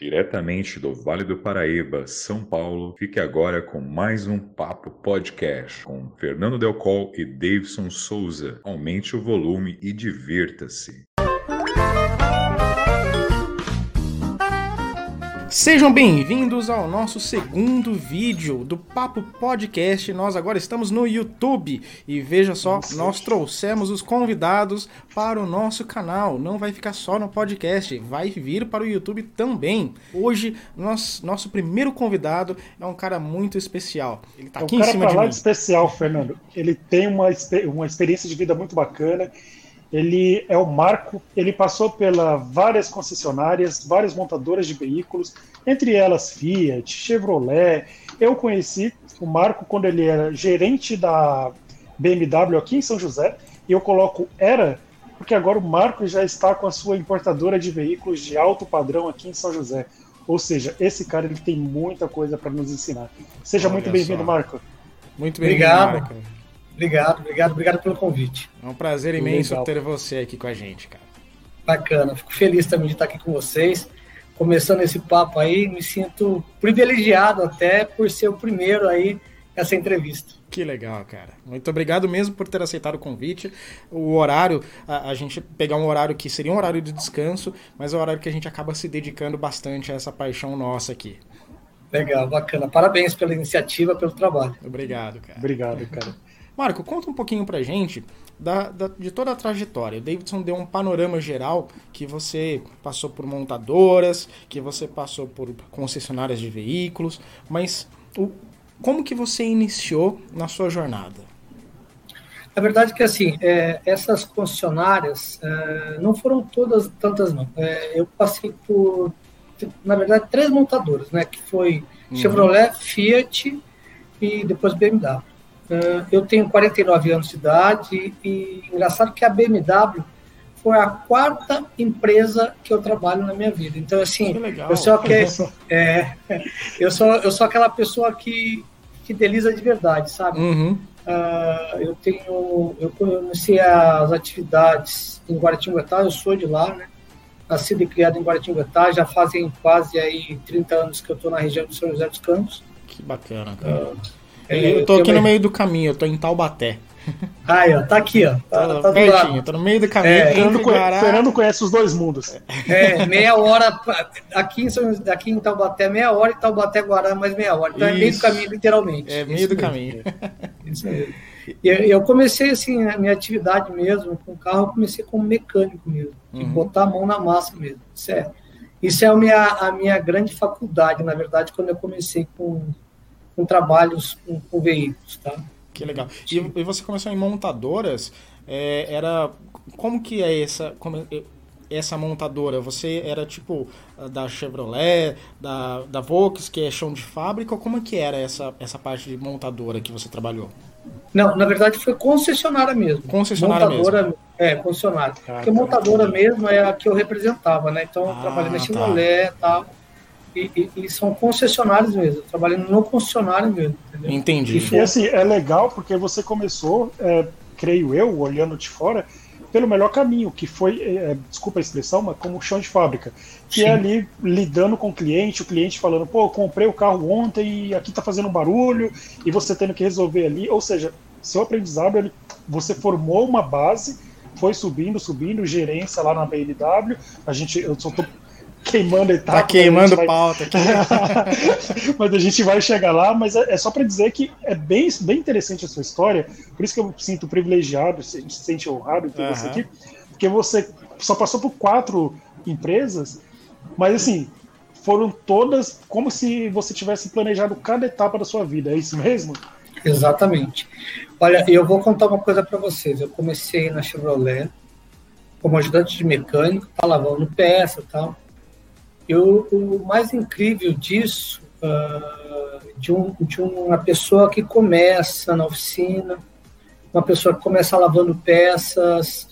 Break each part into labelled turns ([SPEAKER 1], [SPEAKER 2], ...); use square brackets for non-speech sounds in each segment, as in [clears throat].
[SPEAKER 1] Diretamente do Vale do Paraíba, São Paulo, fique agora com mais um Papo Podcast com Fernando Delcol e Davidson Souza. Aumente o volume e divirta-se.
[SPEAKER 2] Sejam bem-vindos ao nosso segundo vídeo do Papo Podcast. Nós agora estamos no YouTube e veja só, nós trouxemos os convidados para o nosso canal. Não vai ficar só no podcast, vai vir para o YouTube também. Hoje, nós, nosso primeiro convidado é um cara muito especial.
[SPEAKER 3] Ele está é aqui um em cima de mim. de especial, Fernando. Ele tem uma, uma experiência de vida muito bacana ele é o Marco, ele passou pela várias concessionárias, várias montadoras de veículos, entre elas Fiat, Chevrolet. Eu conheci o Marco quando ele era gerente da BMW aqui em São José, e eu coloco era, porque agora o Marco já está com a sua importadora de veículos de alto padrão aqui em São José. Ou seja, esse cara ele tem muita coisa para nos ensinar. Seja Olha muito bem-vindo, Marco.
[SPEAKER 2] Muito bem-vindo, Marco.
[SPEAKER 4] Obrigado, obrigado, obrigado pelo convite.
[SPEAKER 2] É um prazer imenso Legal. ter você aqui com a gente, cara.
[SPEAKER 4] Bacana, fico feliz também de estar aqui com vocês. Começando esse papo aí, me sinto privilegiado até por ser o primeiro aí essa entrevista.
[SPEAKER 2] Que legal, cara. Muito obrigado mesmo por ter aceitado o convite. O horário, a, a, gente pegar um horário que seria um horário de descanso, mas é um horário que a gente acaba se dedicando bastante a essa paixão nossa aqui.
[SPEAKER 4] Legal, bacana. Parabéns pela iniciativa, pelo trabalho.
[SPEAKER 2] Obrigado, cara.
[SPEAKER 3] Obrigado, cara.
[SPEAKER 2] Marco, conta um pouquinho pra gente da, da, de toda a trajetória. O Davidson deu um panorama geral que você passou por montadoras, que você passou por concessionárias de veículos, mas o, como que você iniciou na sua jornada?
[SPEAKER 4] A verdade é que assim, é, essas concessionárias é, não foram todas tantas não. É, eu passei por, na verdade, três montadoras, né? Que foi uhum. Chevrolet, Fiat e depois BMW. Uh, eu tenho 49 anos de idade e engraçado que a BMW foi a quarta empresa que eu trabalho na minha vida. Então, assim, eu sou, que, [laughs] é, eu, sou, eu sou aquela pessoa que fideliza de verdade, sabe?
[SPEAKER 2] Uhum.
[SPEAKER 4] Uh, eu tenho, eu comecei as atividades em Guaratinguetá, eu sou de lá, né? Nascido e criado em Guaratinguetá, já fazem quase aí 30 anos que eu estou na região de São José dos Campos.
[SPEAKER 2] Que bacana, cara. Uh, eu tô aqui no meio do caminho, eu tô em Taubaté.
[SPEAKER 4] Aí, ó, tá aqui, ó. Tá,
[SPEAKER 2] tá, tá pertinho, tô no meio do caminho. É,
[SPEAKER 3] Fernando, conhece, Fernando conhece os dois mundos.
[SPEAKER 4] É, meia hora. Aqui em, aqui em Taubaté, meia hora, e Taubaté Guará, mais meia hora. Então Isso. é meio do caminho, literalmente.
[SPEAKER 2] É, meio Isso do mesmo. caminho.
[SPEAKER 4] Isso mesmo. E eu comecei assim, a minha atividade mesmo, com carro, eu comecei como mecânico mesmo. Uhum. botar a mão na massa mesmo. Isso é, isso é a, minha, a minha grande faculdade, na verdade, quando eu comecei com com trabalhos com, com veículos, tá?
[SPEAKER 2] Que legal. E, e, você começou em montadoras, é, era como que é essa como, essa montadora? Você era tipo da Chevrolet, da, da Volks, que é chão de fábrica, ou como que era essa, essa parte de montadora que você trabalhou?
[SPEAKER 4] Não, na verdade foi concessionária mesmo.
[SPEAKER 2] Concessionária
[SPEAKER 4] montadora,
[SPEAKER 2] mesmo.
[SPEAKER 4] É, concessionária. Ah, Porque montadora mesmo é a que eu representava, né? Então eu ah, trabalhei na tá. Chevrolet e tá. tal e, e, são concessionários mesmo, trabalhando no concessionário mesmo. Entendeu?
[SPEAKER 2] Entendi.
[SPEAKER 3] E, assim, é legal porque você começou, é, creio eu, olhando de fora, pelo melhor caminho, que foi, é, desculpa a expressão, mas como chão de fábrica. Que é Sim. é ali lidando com o cliente, o cliente falando, pô, comprei o carro ontem e aqui tá fazendo um barulho, e você tendo que resolver ali. Ou seja, seu aprendizado, ele, você formou uma base, foi subindo, subindo, gerência lá na BMW. A gente, eu só tô queimando etapa.
[SPEAKER 2] Tá queimando vai... pauta aqui. [laughs]
[SPEAKER 3] mas a gente vai chegar lá, mas é, é só para dizer que é bem, bem interessante a sua história, por isso que eu sinto privilegiado, a gente se sente honrado em ter uhum. você aqui, porque você só passou por quatro empresas, mas assim, foram todas como se você tivesse planejado cada etapa da sua vida, é isso mesmo?
[SPEAKER 4] Exatamente. Olha, eu vou contar uma coisa para vocês. Eu comecei na Chevrolet como ajudante de mecânico, tá lavando peça e tal. Eu, o mais incrível disso, uh, de, um, de uma pessoa que começa na oficina, uma pessoa que começa lavando peças,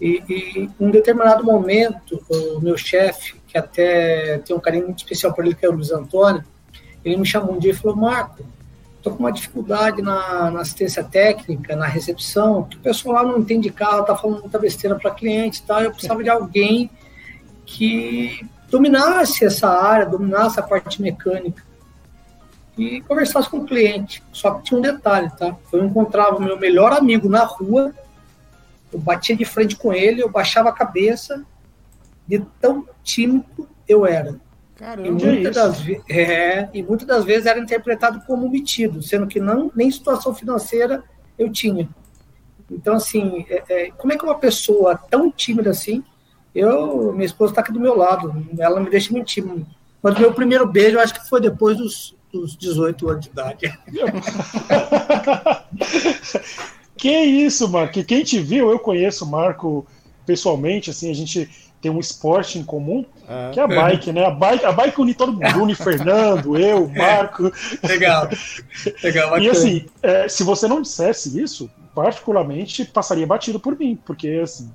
[SPEAKER 4] e, e em um determinado momento, o meu chefe, que até tem um carinho muito especial por ele, que é o Luiz Antônio, ele me chamou um dia e falou: Marco, estou com uma dificuldade na, na, assistência técnica, na recepção, que o pessoal lá não entende carro, está falando muita besteira para cliente e tal, eu precisava de alguém que dominasse essa área, dominasse a parte mecânica e conversasse com o cliente. Só que tinha um detalhe, tá? Eu encontrava o meu melhor amigo na rua, eu batia de frente com ele, eu baixava a cabeça, de tão tímido eu era. Caramba, e muitas, das, é, e muitas das vezes era interpretado como metido, sendo que não nem situação financeira eu tinha. Então, assim, é, é, como é que uma pessoa tão tímida assim, eu, minha esposa está aqui do meu lado, ela me deixa mentir. Mas o meu primeiro beijo, eu acho que foi depois dos, dos 18 anos de idade. [laughs]
[SPEAKER 3] que isso, Marco. Quem te viu, eu conheço o Marco pessoalmente, assim, a gente tem um esporte em comum, ah. que é a bike, né? A bike, a bike une todo mundo, une Fernando, [laughs] eu, Marco.
[SPEAKER 4] Legal. Legal
[SPEAKER 3] e assim, é, se você não dissesse isso, particularmente passaria batido por mim, porque assim,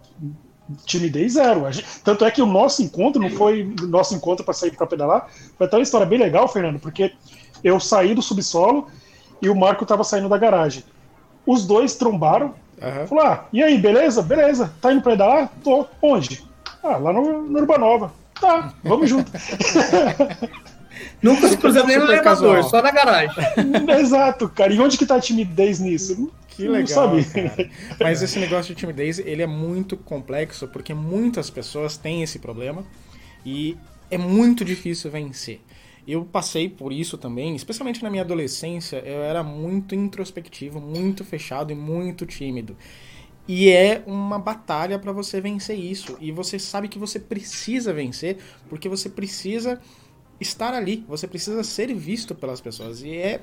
[SPEAKER 3] timidez zero. Gente, tanto é que o nosso encontro não foi nosso encontro para sair para pedalar, foi até uma história bem legal, Fernando, porque eu saí do subsolo e o Marco estava saindo da garagem. Os dois trombaram. Uhum. Falou: ah, e aí, beleza? Beleza. Tá indo pedalar? Tô. Onde? Ah, lá no, no Urbanova. Tá, vamos junto. [laughs]
[SPEAKER 4] Nunca se cruzamos nem no elevador, só na garagem. [laughs]
[SPEAKER 3] Exato, cara. E onde que tá a timidez nisso?
[SPEAKER 2] Que legal, sabe. Mas esse negócio de timidez, ele é muito complexo, porque muitas pessoas têm esse problema e é muito difícil vencer. Eu passei por isso também, especialmente na minha adolescência, eu era muito introspectivo, muito fechado e muito tímido. E é uma batalha para você vencer isso. E você sabe que você precisa vencer, porque você precisa estar ali, você precisa ser visto pelas pessoas. E é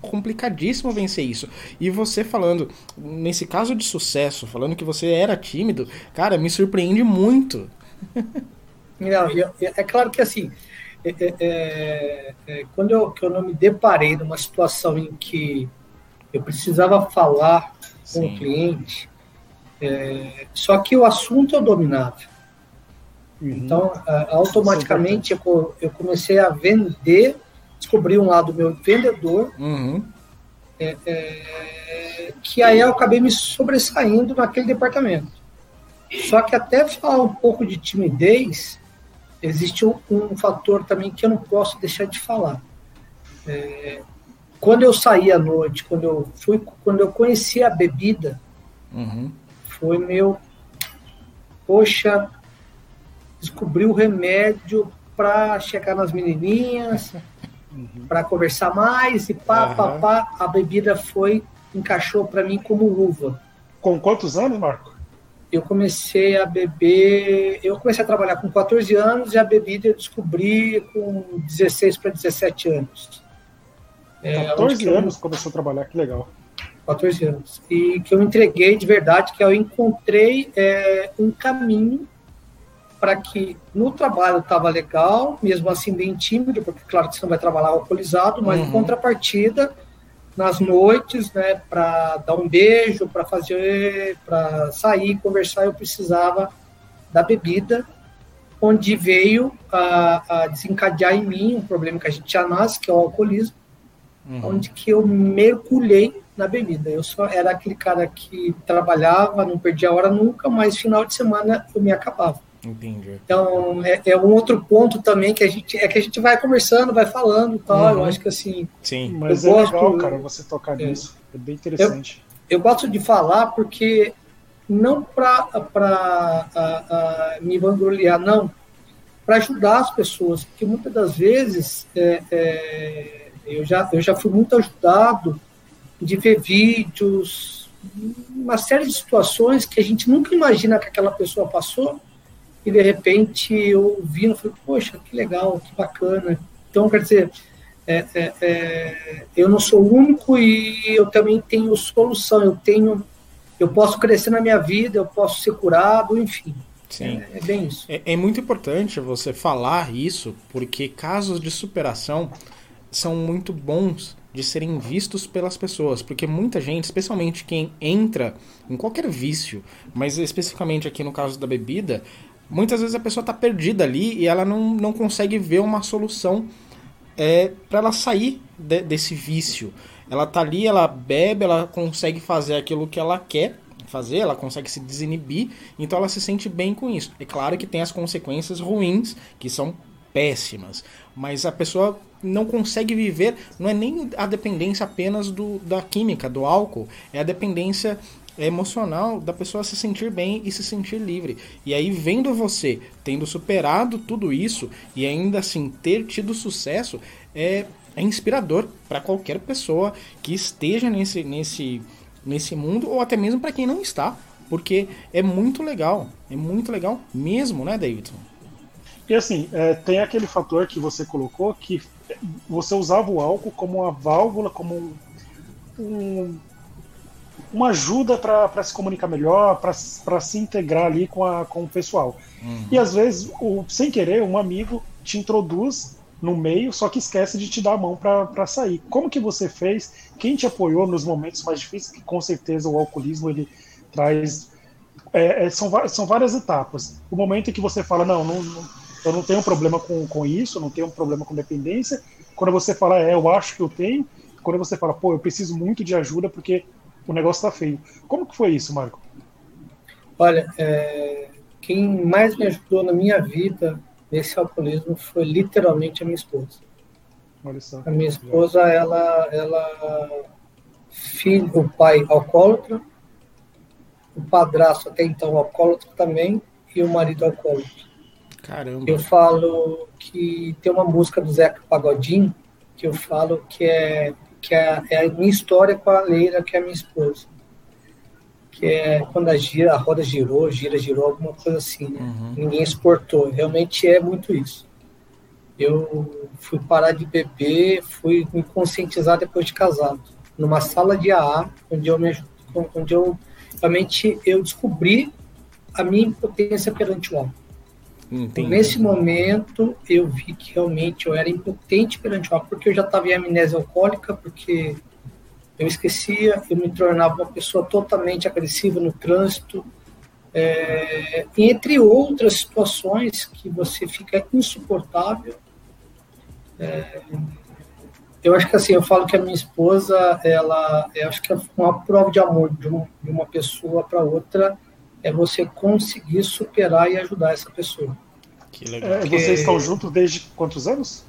[SPEAKER 2] complicadíssimo vencer isso. E você falando, nesse caso de sucesso, falando que você era tímido, cara, me surpreende muito. [laughs]
[SPEAKER 4] Não, é claro que assim, é, é, é, é, quando eu, eu não me deparei numa situação em que eu precisava falar com o cliente, é, só que o assunto eu dominava. Uhum. Então, automaticamente eu, eu, comecei a vender, descobri um lado meu vendedor, uhum. é, é, que aí eu acabei me sobressaindo naquele departamento. Só que até falar um pouco de timidez, existe um, um fator também que eu não posso deixar de falar. É, quando eu saí à noite, quando eu fui, quando eu conheci a bebida, uhum. foi meu, poxa, descobri o remédio para chegar nas menininhas, uhum. para conversar mais e pá, uhum. pá, pá, a bebida foi, encaixou para mim como luva.
[SPEAKER 3] Com quantos anos, Marco?
[SPEAKER 4] Eu comecei a beber, eu comecei a trabalhar com 14 anos e a bebida eu descobri com 16 para 17 anos.
[SPEAKER 3] 14 é, anos eu... começou a trabalhar, que legal.
[SPEAKER 4] 14 anos. E que eu entreguei de verdade, que eu encontrei é, um caminho para que no trabalho estava legal, mesmo assim bem tímido, porque claro que você não vai trabalhar alcoolizado, mas uhum. em contrapartida, nas noites, né, para dar um beijo, para fazer, para sair, conversar, eu precisava da bebida, onde veio a, a, desencadear em mim um problema que a gente já nasce, que é o alcoolismo, uhum. onde que eu mergulhei na bebida. Eu só era aquele cara que trabalhava, não perdia hora nunca, mas final de semana eu me acabava. Entendi. Então, é, é, um outro ponto também que a gente é que a gente vai conversando, vai falando tal. Uhum. Eu acho que assim.
[SPEAKER 3] Sim, mas é gosto, legal, cara, você tocar é, nisso. É bem interessante.
[SPEAKER 4] Eu, eu gosto de falar porque não para me vangloriar, não, para ajudar as pessoas, porque muitas das vezes é, é, eu, já, eu já fui muito ajudado de ver vídeos, uma série de situações que a gente nunca imagina que aquela pessoa passou e de repente eu vi e falei, poxa, que legal, que bacana. Então, quer dizer, é, é, é, eu não sou único e eu também tenho solução, eu tenho, eu posso crescer na minha vida, eu posso ser curado, enfim.
[SPEAKER 2] Sim. É, é bem isso. É, é muito importante você falar isso, porque casos de superação são muito bons de serem vistos pelas pessoas, porque muita gente, especialmente quem entra em qualquer vício, mas especificamente aqui no caso da bebida, muitas vezes a pessoa está perdida ali e ela não, não consegue ver uma solução é, para ela sair de, desse vício. Ela tá ali, ela bebe, ela consegue fazer aquilo que ela quer fazer, ela consegue se desinibir, então ela se sente bem com isso. É claro que tem as consequências ruins, que são péssimas, mas a pessoa não consegue viver, não é nem a dependência apenas do, da química, do álcool, é a dependência emocional da pessoa se sentir bem e se sentir livre. E aí, vendo você tendo superado tudo isso e ainda assim ter tido sucesso, é, é inspirador para qualquer pessoa que esteja nesse, nesse, nesse mundo ou até mesmo para quem não está, porque é muito legal, é muito legal mesmo, né, Davidson?
[SPEAKER 3] E assim, é, tem aquele fator que você colocou que você usava o álcool como uma válvula, como um, um uma ajuda para se comunicar melhor, para se integrar ali com, a, com o pessoal. Uhum. E às vezes, o, sem querer, um amigo te introduz no meio, só que esquece de te dar a mão para sair. Como que você fez? Quem te apoiou nos momentos mais difíceis? Que com certeza o alcoolismo ele traz. É, é, são, são várias etapas. O momento em que você fala, não, não, não eu não tenho problema com, com isso, não tenho problema com dependência. Quando você fala, é, eu acho que eu tenho. Quando você fala, pô, eu preciso muito de ajuda porque o negócio tá feio. Como que foi isso, Marco?
[SPEAKER 4] Olha, é, quem mais me ajudou na minha vida nesse alcoolismo foi literalmente a minha esposa. Olha só. A minha esposa, ela, ela, filho, o pai alcoólatra, o padrasto até então alcoólatra também e o marido alcoólatra.
[SPEAKER 2] Caramba.
[SPEAKER 4] Eu falo que tem uma música do Zeca Pagodinho que eu falo que é que é, é, a minha história com a Leila, que é a minha esposa. Que é quando a, gira, a roda girou, gira, girou, alguma coisa assim. Né? Uhum. Ninguém exportou. Realmente é muito isso. Eu fui parar de beber, fui me conscientizar depois de casado. Numa sala de AA, onde eu, me, onde eu realmente eu descobri a minha impotência perante o álcool. Entendi. Nesse momento, eu vi que realmente eu era impotente perante o álcool, porque eu já estava em amnésia alcoólica, porque eu esquecia, eu me tornava uma pessoa totalmente agressiva no trânsito, é, entre outras situações que você fica insuportável. É, eu acho que assim, eu falo que a minha esposa, ela, eu acho que é uma prova de amor de, um, de uma pessoa para outra é você conseguir superar e ajudar essa pessoa.
[SPEAKER 3] Que legal. É, vocês estão juntos desde quantos anos?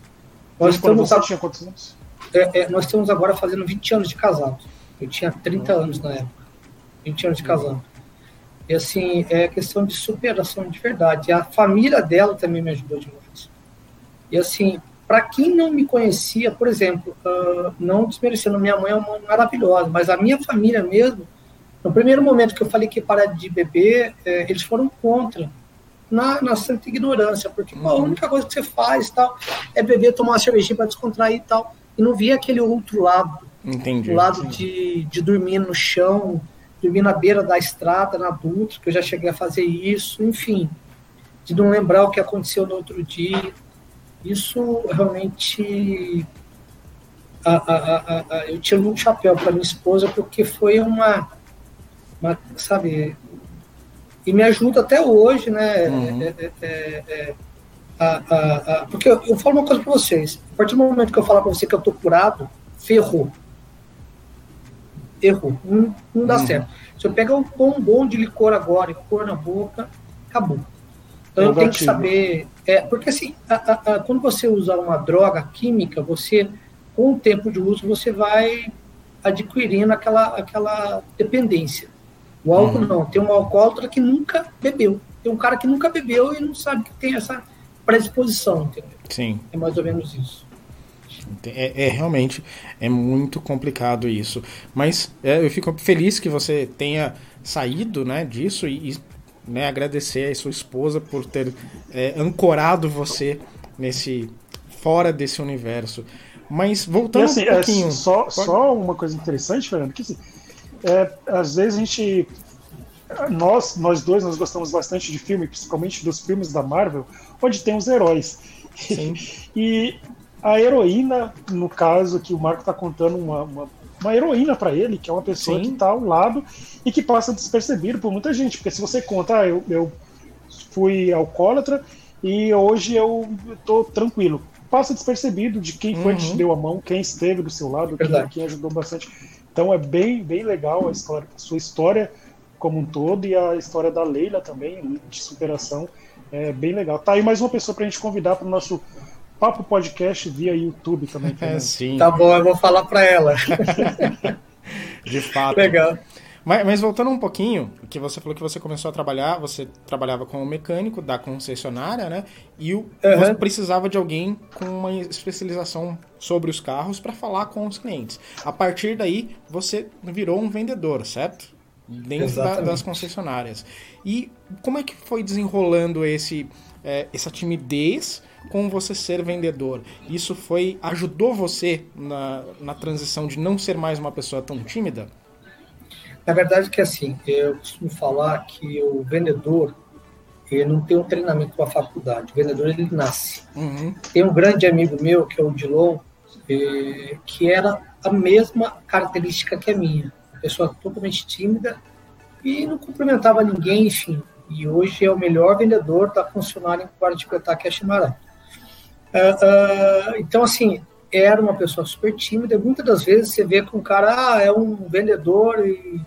[SPEAKER 4] Nós desde estamos você a... tinha quantos anos? É, é, nós estamos agora fazendo 20 anos de casado. Eu tinha 30 uhum. anos na época. 20 anos de casado. E assim, é questão de superação de verdade. A família dela também me ajudou demais. E assim, para quem não me conhecia, por exemplo, uh, não desmerecendo, minha mãe é uma maravilhosa, mas a minha família mesmo, no primeiro momento que eu falei que parar de beber, é, eles foram contra, na, na santa ignorância, porque pô, a uhum. única coisa que você faz tal, é beber, tomar uma cervejinha para descontrair e tal, e não via aquele outro lado,
[SPEAKER 2] entendi,
[SPEAKER 4] o lado De, de dormir no chão, dormir na beira da estrada, na Dutra, que eu já cheguei a fazer isso, enfim, de não lembrar o que aconteceu no outro dia. Isso realmente a, a, a, eu tiro um chapéu para minha esposa porque foi uma uma, sabe, e me ajuda até hoje, né? Uhum. É, é, é, é a, a, a, porque eu, eu, falo uma coisa para vocês: a partir do momento que eu falar para você que eu tô curado, ferrou. Errou. Não, não dá uhum. certo. Se eu pegar um bombom de licor agora e pôr na boca, acabou. Então eu, tenho que saber. É, porque assim, quando você usa uma droga química, você, com o tempo de uso, você vai adquirindo aquela, aquela dependência. O álcool uhum. não. Tem um alcoólatra que nunca bebeu. Tem um cara que nunca bebeu e não sabe que tem essa predisposição, entendeu?
[SPEAKER 2] Sim.
[SPEAKER 4] É mais ou menos isso.
[SPEAKER 2] É, é, realmente é muito complicado isso. Mas é, eu fico feliz que você tenha saído né, disso e, e né, agradecer a sua esposa por ter é, ancorado você nesse fora desse universo. Mas voltando
[SPEAKER 3] assim, um pouquinho. só, pode... só uma coisa interessante, Fernando, que assim, é, às vezes a gente nós nós dois nós gostamos bastante de filme principalmente dos filmes da Marvel onde tem os heróis. [laughs] E a heroína no caso que o Marco está contando uma, uma, uma heroína para ele que é uma pessoa Sim. que está ao lado e que passa despercebido por muita gente. Porque se você conta ah, eu, eu fui alcoólatra e hoje eu estou tranquilo. Passa despercebido de quem foi uhum. que te deu a mão quem esteve do seu lado quem, quem ajudou bastante então é bem, bem legal a história, a sua história como um todo e a história da Leila também, de superação, é bem legal. Tá aí mais uma pessoa para a gente convidar para o nosso Papo Podcast via YouTube também. [laughs]
[SPEAKER 2] É, sim.
[SPEAKER 4] Tá bom, eu vou falar para ela. [laughs]
[SPEAKER 2] de fato.
[SPEAKER 4] Legal.
[SPEAKER 2] Mas, mas, voltando um pouquinho, que você falou que você começou a trabalhar, você trabalhava como mecânico da concessionária, né? E o, uhum. você precisava de alguém com uma especialização sobre os carros para falar com os clientes. A partir daí, você virou um vendedor, certo? Dentro da, das concessionárias. E como é que foi desenrolando esse, é, essa timidez com você ser vendedor? Isso foi ajudou você na, na transição de não ser mais uma pessoa tão tímida?
[SPEAKER 4] Na verdade que assim, eu costumo falar que o vendedor ele não tem um treinamento com a faculdade. O vendedor ele nasce. Uhum. Tem um grande amigo meu que é o Dilon, eh, que era a mesma característica que a minha, uma pessoa totalmente tímida e não cumprimentava ninguém, enfim. E hoje é o melhor vendedor da funcionária em Guarda que é Chimarã. Uh, uh, então, assim, era uma pessoa super tímida. Muitas das vezes você vê que um cara ah, é um vendedor e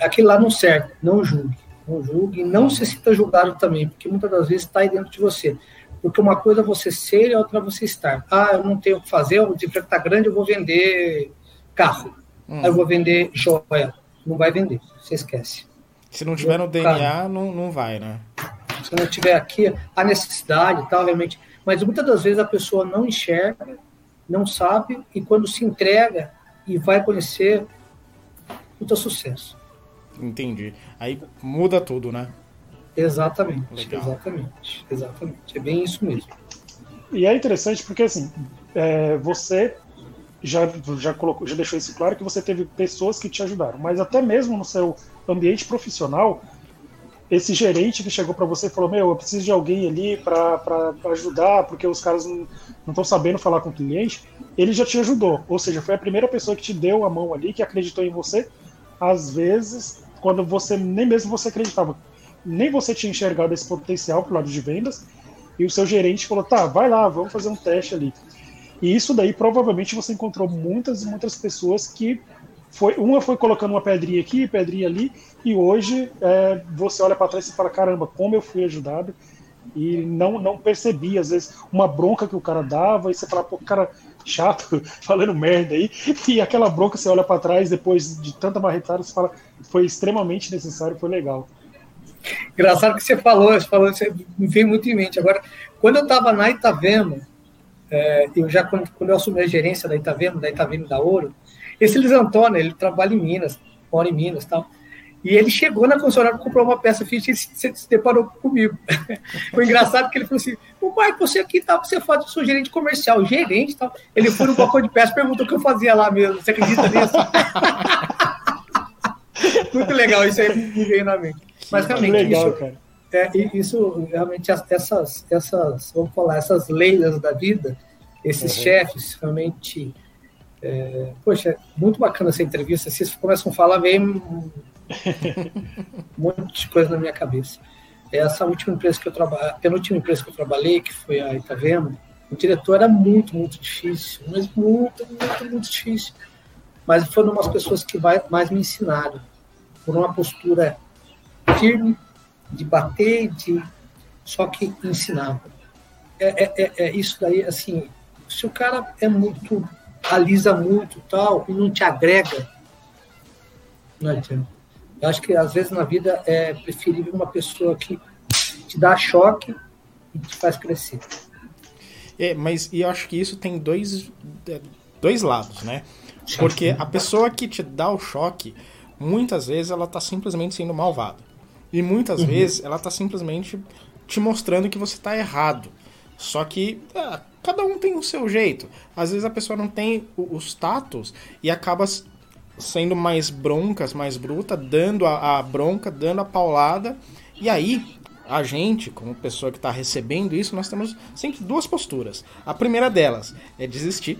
[SPEAKER 4] aquilo lá não serve, não julgue, não julgue, e não se sinta julgado também, porque muitas das vezes está aí dentro de você. Porque uma coisa é você ser e outra é você estar. Ah, eu não tenho o que fazer, o desemprego está grande, eu vou vender carro. Hum. eu vou vender joia. Não vai vender, você esquece.
[SPEAKER 2] Se não tiver no DNA, não, não vai, né?
[SPEAKER 4] Se não tiver aqui a necessidade tal, realmente. Mas muitas das vezes a pessoa não enxerga, não sabe, e quando se entrega e vai conhecer, puta sucesso.
[SPEAKER 2] Entendi. Aí muda tudo, né?
[SPEAKER 4] Exatamente, Legal. exatamente, exatamente. É bem isso mesmo.
[SPEAKER 3] E é interessante porque assim, é, você já, já colocou, já deixou isso claro que você teve pessoas que te ajudaram, mas até mesmo no seu ambiente profissional, esse gerente que chegou para você e falou: Meu, eu preciso de alguém ali para ajudar, porque os caras não estão sabendo falar com o cliente, ele já te ajudou. Ou seja, foi a primeira pessoa que te deu a mão ali, que acreditou em você às vezes, quando você nem mesmo você acreditava, nem você tinha enxergado esse potencial pro lado de vendas, e o seu gerente falou: tá, vai lá, vamos fazer um teste ali. E isso daí provavelmente você encontrou muitas e muitas pessoas que foi uma foi colocando uma pedrinha aqui, pedrinha ali, e hoje é, você olha para trás e fala: caramba, como eu fui ajudado e não não percebi às vezes uma bronca que o cara dava e você fala: pô, cara chato, [laughs] falando merda aí, e aquela bronca você olha para trás depois de tanta marretada, você fala, foi extremamente necessário, foi legal.
[SPEAKER 4] Engraçado que você falou, você falou, você me veio muito em mente. Agora, quando eu estava na Itavema, é, eu já quando, quando, eu assumi a gerência da Itavema, da Itavema da Ouro, esse Luiz Antônio, ele trabalha em Minas, mora em Minas tal. E ele chegou na concessionária, comprou uma peça ficha e se, deparou comigo. [laughs] Foi engraçado que ele falou assim: o pai, você aqui tá, você faz, eu sou gerente comercial, gerente tal. Ele foi no balcão de peça perguntou o que eu fazia lá mesmo. Você acredita nisso? [laughs] Muito legal, isso aí me veio na mente. Mas realmente, legal, isso, cara. É, isso realmente, essas, essas, vamos falar, essas leis da vida, esses uhum. chefes, realmente. É, poxa, muito bacana essa entrevista. Vocês começam a falar, vem [laughs] um monte de coisa na minha cabeça. Essa última empresa que eu trabalhei, a penúltima empresa que eu trabalhei, que foi a Itavema, o diretor era muito, muito difícil, mas muito, muito, muito difícil. Mas foram umas pessoas que mais me ensinaram, por uma postura firme, de bater, de só que ensinava. É, é, é, é isso daí, assim, se o cara é muito, alisa muito tal, e não te agrega, não adianta. Eu acho que às vezes na vida é preferível uma pessoa que te dá choque e te faz crescer.
[SPEAKER 2] É, mas e eu acho que isso tem dois, é, dois lados, né? Porque a pessoa que te dá o choque, muitas vezes ela tá simplesmente sendo malvada. E muitas uhum. vezes ela tá simplesmente te mostrando que você tá errado. Só que é, cada um tem o seu jeito. Às vezes a pessoa não tem os tatos e acaba sendo mais broncas, mais bruta, dando a, a bronca, dando a paulada. E aí, a gente, como pessoa que está recebendo isso, nós temos sempre duas posturas. A primeira delas é desistir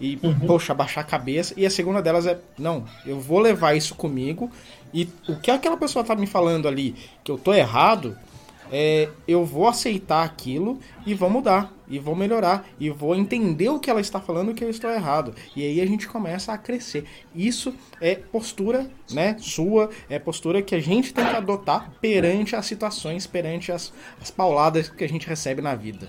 [SPEAKER 2] e, uhum. poxa, baixar a cabeça. E a segunda delas é, não, eu vou levar isso comigo. E o que aquela pessoa tá me falando ali, que eu tô errado, é, eu vou aceitar aquilo e vou mudar, e vou melhorar, e vou entender o que ela está falando que eu estou errado. E aí a gente começa a crescer. Isso é postura, né, sua, é postura que a gente tem que adotar perante as situações, perante as, as pauladas que a gente recebe na vida.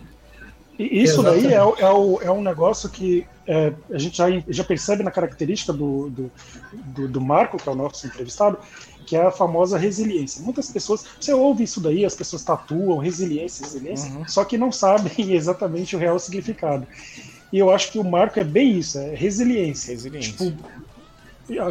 [SPEAKER 3] E isso Exatamente. daí é, é, é, um negócio que é, a gente já, já percebe na característica do, do, do, do Marco, que é o nosso entrevistado, que é a famosa resiliência. Muitas pessoas, você ouve isso daí, as pessoas tatuam resiliência, resiliência, uhum. só que não sabem [laughs] exatamente o real significado. E eu acho que o Marco é bem isso, é resiliência.
[SPEAKER 2] Resiliência. Tipo,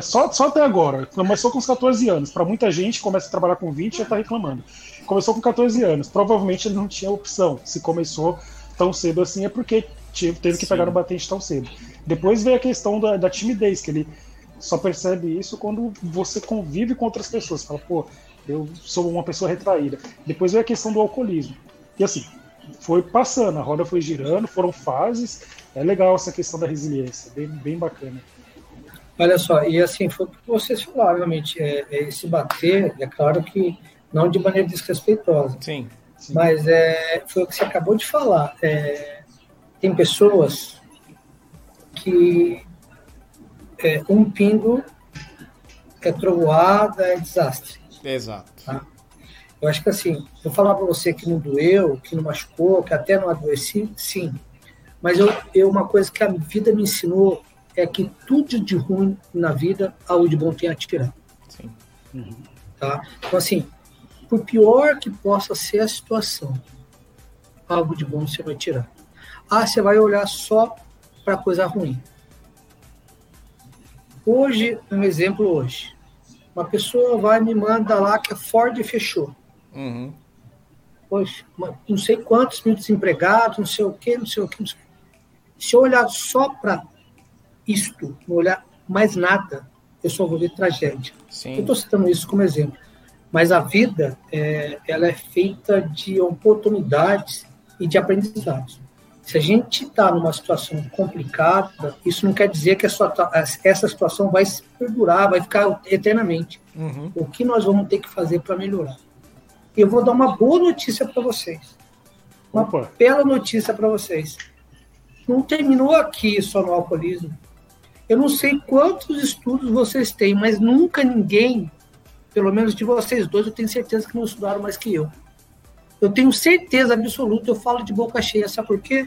[SPEAKER 3] só, só até agora. Começou com os 14 anos. Para muita gente, começa a trabalhar com 20 e já está reclamando. Começou com 14 anos. Provavelmente ele não tinha opção. Se começou tão cedo assim, é porque teve que Sim. pegar no batente tão cedo. Depois veio a questão da, da timidez, que ele só percebe isso quando você convive com outras pessoas. Fala, pô, eu sou uma pessoa retraída. Depois veio a questão do alcoolismo. E assim, foi passando, a roda foi girando, foram fases. É legal essa questão da resiliência, bem, bem bacana.
[SPEAKER 4] Olha só, e assim, foi o que vocês falaram, realmente, é, é esse bater, é claro que não de maneira desrespeitosa.
[SPEAKER 2] Sim. sim.
[SPEAKER 4] Mas é, foi o que você acabou de falar. É, tem pessoas que é, um pingo é trovoada, é desastre.
[SPEAKER 2] Exato. Tá?
[SPEAKER 4] Eu acho que assim, vou falar para você que não doeu, que não machucou, que até não adoeci, sim. Mas eu, eu, uma coisa que a vida me ensinou é que tudo de ruim na vida, algo de bom tem a tirar.
[SPEAKER 2] Sim.
[SPEAKER 4] Uhum. Tá? Então, assim, por pior que possa ser a situação, algo de bom você vai tirar. Ah, você vai olhar só para coisa ruim. Hoje, um exemplo hoje. Uma pessoa vai me manda lá que a Ford fechou.
[SPEAKER 2] Uhum.
[SPEAKER 4] Poxa, não sei quantos mil desempregados, não sei o quê, não sei o quê. Se eu olhar só para isto, não olhar mais nada, eu só vou ver tragédia.
[SPEAKER 2] Sim.
[SPEAKER 4] Eu estou citando isso como exemplo. Mas a vida, é, ela é feita de oportunidades e de aprendizados. Se a gente está numa situação complicada, isso não quer dizer que essa situação vai se perdurar, vai ficar eternamente.
[SPEAKER 2] Uhum.
[SPEAKER 4] O que nós vamos ter que fazer para melhorar? Eu vou dar uma boa notícia para vocês. Uma Opa. bela notícia para vocês. Não terminou aqui só no alcoolismo. Eu não sei quantos estudos vocês têm, mas nunca ninguém, pelo menos de vocês dois, eu tenho certeza que não estudaram mais que eu eu tenho certeza absoluta, eu falo de boca cheia, sabe por quê?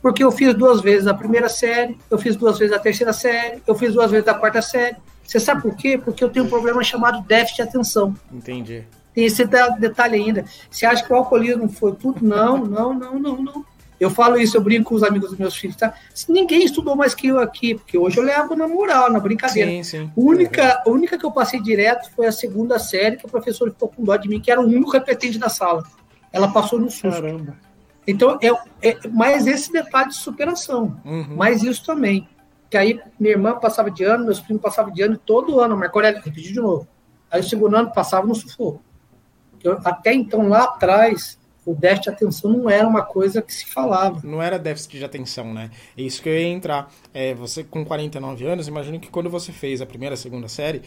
[SPEAKER 4] Porque eu fiz duas vezes a primeira série, eu fiz duas vezes a terceira série, eu fiz duas vezes a quarta série. Você sabe por quê? Porque eu tenho um problema chamado déficit de atenção.
[SPEAKER 2] Entendi.
[SPEAKER 4] Tem esse detalhe ainda. Você acha que o alcoolismo foi tudo? Não, não, não, não, não. Eu falo isso, eu brinco com os amigos dos meus filhos, tá? Ninguém estudou mais que eu aqui, porque hoje eu levo na moral, na brincadeira.
[SPEAKER 2] Sim, sim.
[SPEAKER 4] Única, uhum. única que eu passei direto foi a segunda série, que o professor ficou com dó de mim, que era o único repetente da sala. Ela passou no susto.
[SPEAKER 3] Caramba.
[SPEAKER 4] Então, é, é mais esse detalhe de superação.
[SPEAKER 2] Uhum.
[SPEAKER 4] Mais isso também. Que aí minha irmã passava de ano, meus primos passavam de ano, e todo ano, Marco Aurélio, repetiu de novo. Aí o segundo ano passava no sufoco. Eu, até então, lá atrás, o déficit de atenção não era uma coisa que se falava.
[SPEAKER 2] Não era déficit de atenção, né? É isso que eu ia entrar. É, você com 49 anos, imagino que quando você fez a primeira, segunda série,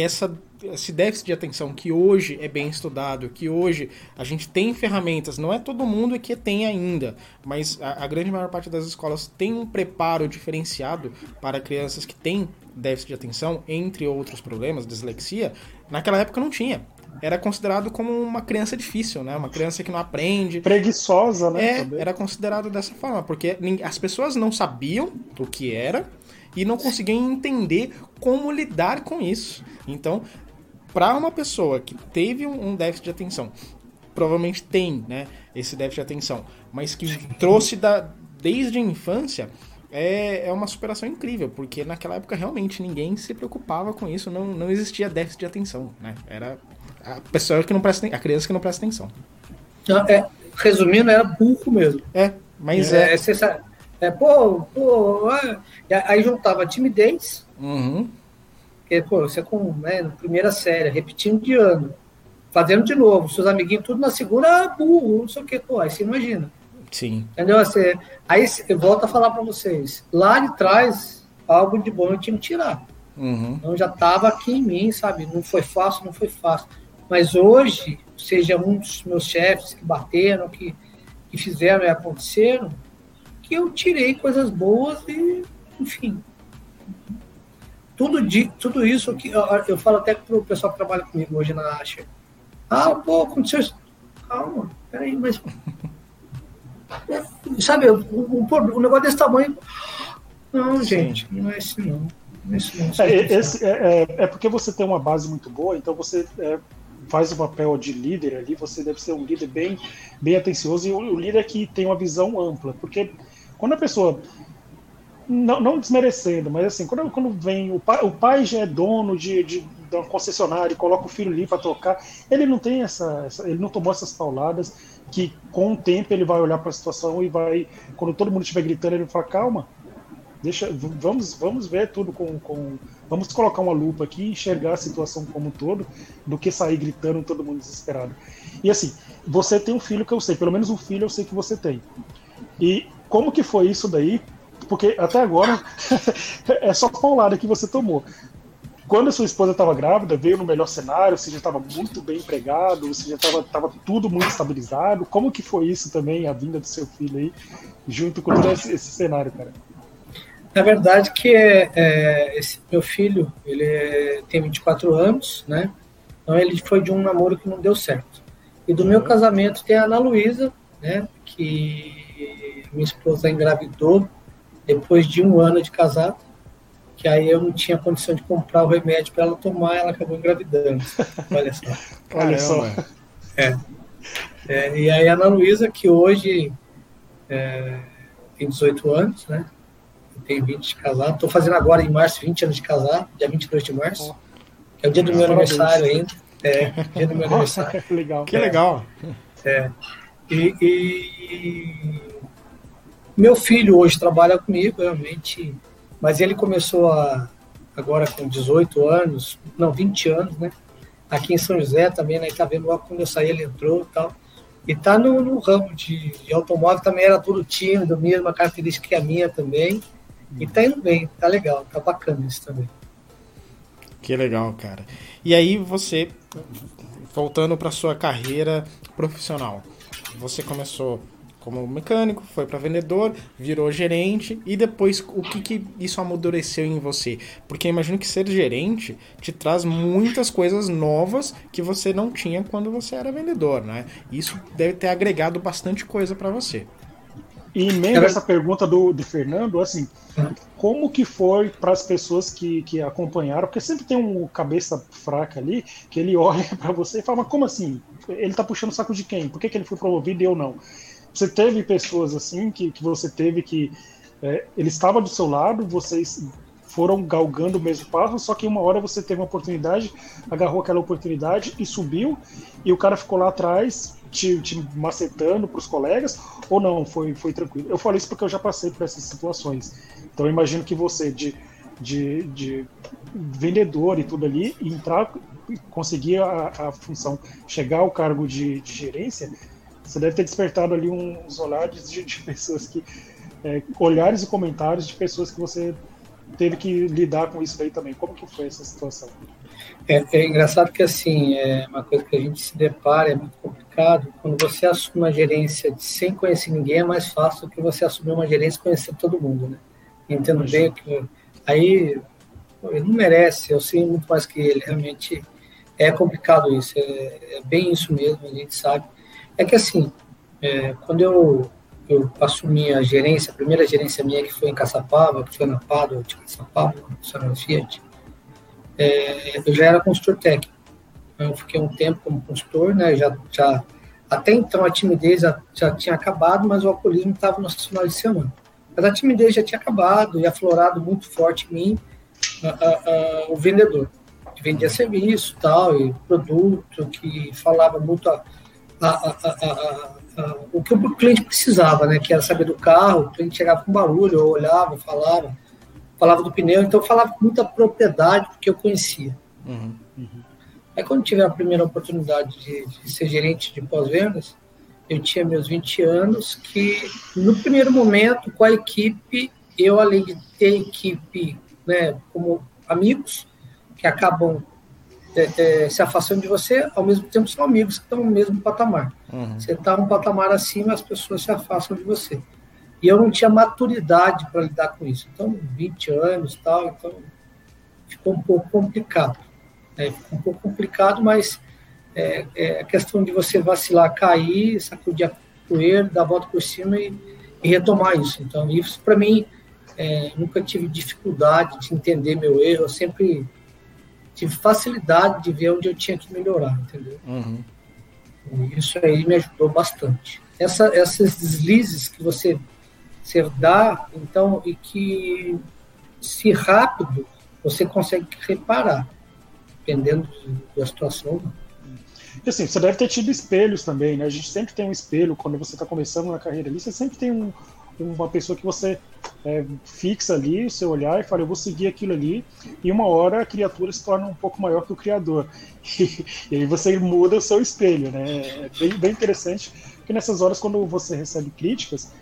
[SPEAKER 2] essa, esse déficit de atenção que hoje é bem estudado, que hoje a gente tem ferramentas, não é todo mundo que tem ainda, mas a, a grande maior parte das escolas tem um preparo diferenciado para crianças que têm déficit de atenção, entre outros problemas, dislexia, naquela época não tinha era considerado como uma criança difícil, né? Uma criança que não aprende.
[SPEAKER 3] Preguiçosa, né?
[SPEAKER 2] É, era considerado dessa forma, porque as pessoas não sabiam o que era e não conseguiam entender como lidar com isso. Então, para uma pessoa que teve um déficit de atenção, provavelmente tem, né, esse déficit de atenção, mas que trouxe da, desde a infância, é, é uma superação incrível, porque naquela época realmente ninguém se preocupava com isso, não, não existia déficit de atenção, né? Era a pessoa que não presta a criança que não presta atenção.
[SPEAKER 4] É, resumindo, era burro mesmo.
[SPEAKER 2] É, mas é.
[SPEAKER 4] é, é, é pô, pô, é. aí juntava timidez,
[SPEAKER 2] uhum.
[SPEAKER 4] Porque, pô, você com né, primeira série, repetindo de ano, fazendo de novo, seus amiguinhos tudo na segunda, ah, burro, não sei o que, pô, aí você imagina.
[SPEAKER 2] Sim.
[SPEAKER 4] Entendeu? Você, aí eu volto a falar para vocês, lá de trás, algo de bom eu tinha que tirar.
[SPEAKER 2] Uhum.
[SPEAKER 4] Então já estava aqui em mim, sabe? Não foi fácil, não foi fácil. Mas hoje, seja um dos meus chefes que bateram, que, que fizeram e aconteceram, que eu tirei coisas boas e, enfim. Tudo, de, tudo isso que eu, eu falo até para o pessoal que trabalha comigo hoje na Asher. Ah, pô, aconteceu isso. Calma, peraí, mas. [laughs] Sabe, o, o, o negócio desse tamanho. Não, gente, não é assim não. É, não.
[SPEAKER 3] É, esse, é, é, é, porque você tem uma base muito boa, então você é, faz o papel de líder ali, você deve ser um líder bem, bem atencioso e o, o líder que tem uma visão ampla, porque quando a pessoa não, não, desmerecendo, mas assim, quando, quando vem o pai, o pai já é dono de, de, uma concessionária e coloca o filho ali para tocar, ele não tem essa, essa, ele não tomou essas pauladas que com o tempo ele vai olhar para a situação e vai, quando todo mundo estiver gritando, ele vai falar, calma, deixa, vamos, vamos ver tudo com, com, vamos colocar uma lupa aqui e enxergar a situação como um todo, do que sair gritando todo mundo desesperado. E assim, você tem um filho que eu sei, pelo menos um filho eu sei que você tem. E como que foi isso daí? Porque até agora [laughs] é só paulada que você tomou. Quando a sua esposa estava grávida, veio no melhor cenário, você já estava muito bem empregado, você já estava tudo muito estabilizado. Como que foi isso também, a vinda do seu filho aí, junto com todo esse, esse cenário, cara?
[SPEAKER 4] Na verdade que é, é, esse meu filho, ele é, tem 24 anos, né? Então ele foi de um namoro que não deu certo. E do meu casamento tem a Ana Luísa, né? Que minha esposa engravidou depois de um ano de casado, que aí eu não tinha condição de comprar o remédio para ela tomar, ela acabou engravidando. [laughs] Olha só.
[SPEAKER 3] Olha só.
[SPEAKER 4] É. é. e aí a Ana Luísa, que hoje é, tem 18 anos, né? Tenho 20 de casado. Estou fazendo agora em março 20 anos de casado, dia 22 de março. Que é o dia do meu aniversário ainda. É, dia do meu aniversário.
[SPEAKER 3] legal.
[SPEAKER 2] Que legal.
[SPEAKER 4] É. E, e, meu filho hoje trabalha comigo, realmente, mas ele começou a, agora com 18 anos, não, 20 anos, né? Aqui em São José também, né? Tá vendo lá quando eu saí, ele entrou e tal. E tá no, no ramo de, de, automóvel, também era tudo tímido, mesma característica que a minha também. E tá indo bem, tá legal, tá bacana isso também.
[SPEAKER 2] Que legal, cara. E aí você, voltando para sua carreira profissional, você começou como mecânico, foi para vendedor, virou gerente e depois o que, que isso amadureceu em você? Porque imagino que ser gerente te traz muitas coisas novas que você não tinha quando você era vendedor, né? Isso deve ter agregado bastante coisa para você.
[SPEAKER 3] E emenda essa pergunta do, do Fernando, assim, como que foi para as pessoas que, que acompanharam? Porque sempre tem um cabeça fraca ali, que ele [laughs] olha para você e fala, mas como assim? Ele tá puxando o saco de quem? Por que, que ele foi promovido e eu não? Você teve pessoas assim que, que você teve que é, ele estava do seu lado, vocês foram galgando o mesmo passo, só que uma hora você teve uma oportunidade, agarrou aquela oportunidade e subiu, e o cara ficou lá atrás te, te macetando para os colegas, ou não, foi, foi tranquilo. Eu falo isso porque eu já passei por essas situações. Então eu imagino que você, de, de, de vendedor e tudo ali, entrar, conseguir a, a função, chegar ao cargo de, de gerência, você deve ter despertado ali uns olhares de, de pessoas que. É, olhares e comentários de pessoas que você teve que lidar com isso daí também. Como que foi essa situação?
[SPEAKER 4] É, é, engraçado que assim, é uma coisa que a gente se depara, é muito complicado. Quando você assume uma gerência sem conhecer ninguém, é mais fácil do que você assumir uma gerência conhecendo todo mundo, né? Entendo bem que aí ele não merece, eu sei muito mais que ele, realmente é complicado isso, é, é bem isso mesmo, a gente sabe. É que assim, é, quando eu, eu assumi a gerência, a primeira gerência minha que foi em Caçapava, que foi na Pádua de Caçapava, na Fiat, é, eu já era consultor técnico. Então, eu fiquei um tempo como consultor, né? Já, já, até então a timidez já, já tinha acabado, mas o alcoolismo estava no final de semana. Mas a timidez já tinha acabado e aflorado muito forte em mim a, a, a, o vendedor. Que vendia serviço tal, e produto, que falava muito a, a, a, a, o que o cliente precisava, né? Que era saber do carro, o cliente chegava com barulho, eu olhava, falava, falava do pneu, então eu falava com muita propriedade porque eu conhecia. Uhum, uhum. Aí quando tive a primeira oportunidade de, de ser gerente de pós-vendas, eu tinha meus 20 anos, que no primeiro momento, com a equipe, eu além de ter equipe né, como amigos, que acabam é, é, se afastando de você, ao mesmo tempo são amigos que estão no mesmo patamar. Uhum. Você está um patamar acima, as pessoas se afastam de você. E eu não tinha maturidade para lidar com isso. Então, 20 anos tal, então ficou um pouco complicado. Né? Ficou um pouco complicado, mas é, é, a questão de você vacilar, cair, sacudir a poeira, dar a volta por cima e, e retomar isso. Então, isso para mim, é, nunca tive dificuldade de entender meu erro, eu sempre tive facilidade de ver onde eu tinha que melhorar, entendeu? Uhum. Isso aí me ajudou bastante. Essa, esses deslizes que você, você dá, então, e que se rápido você consegue reparar, dependendo da situação.
[SPEAKER 3] E assim, você deve ter tido espelhos também, né? A gente sempre tem um espelho quando você está começando na carreira ali, você sempre tem um, uma pessoa que você é, fixa ali o seu olhar e fala, eu vou seguir aquilo ali, e uma hora a criatura se torna um pouco maior que o criador. E, [laughs] e aí você muda o seu espelho, né? É bem, bem interessante, porque nessas horas, quando você recebe críticas,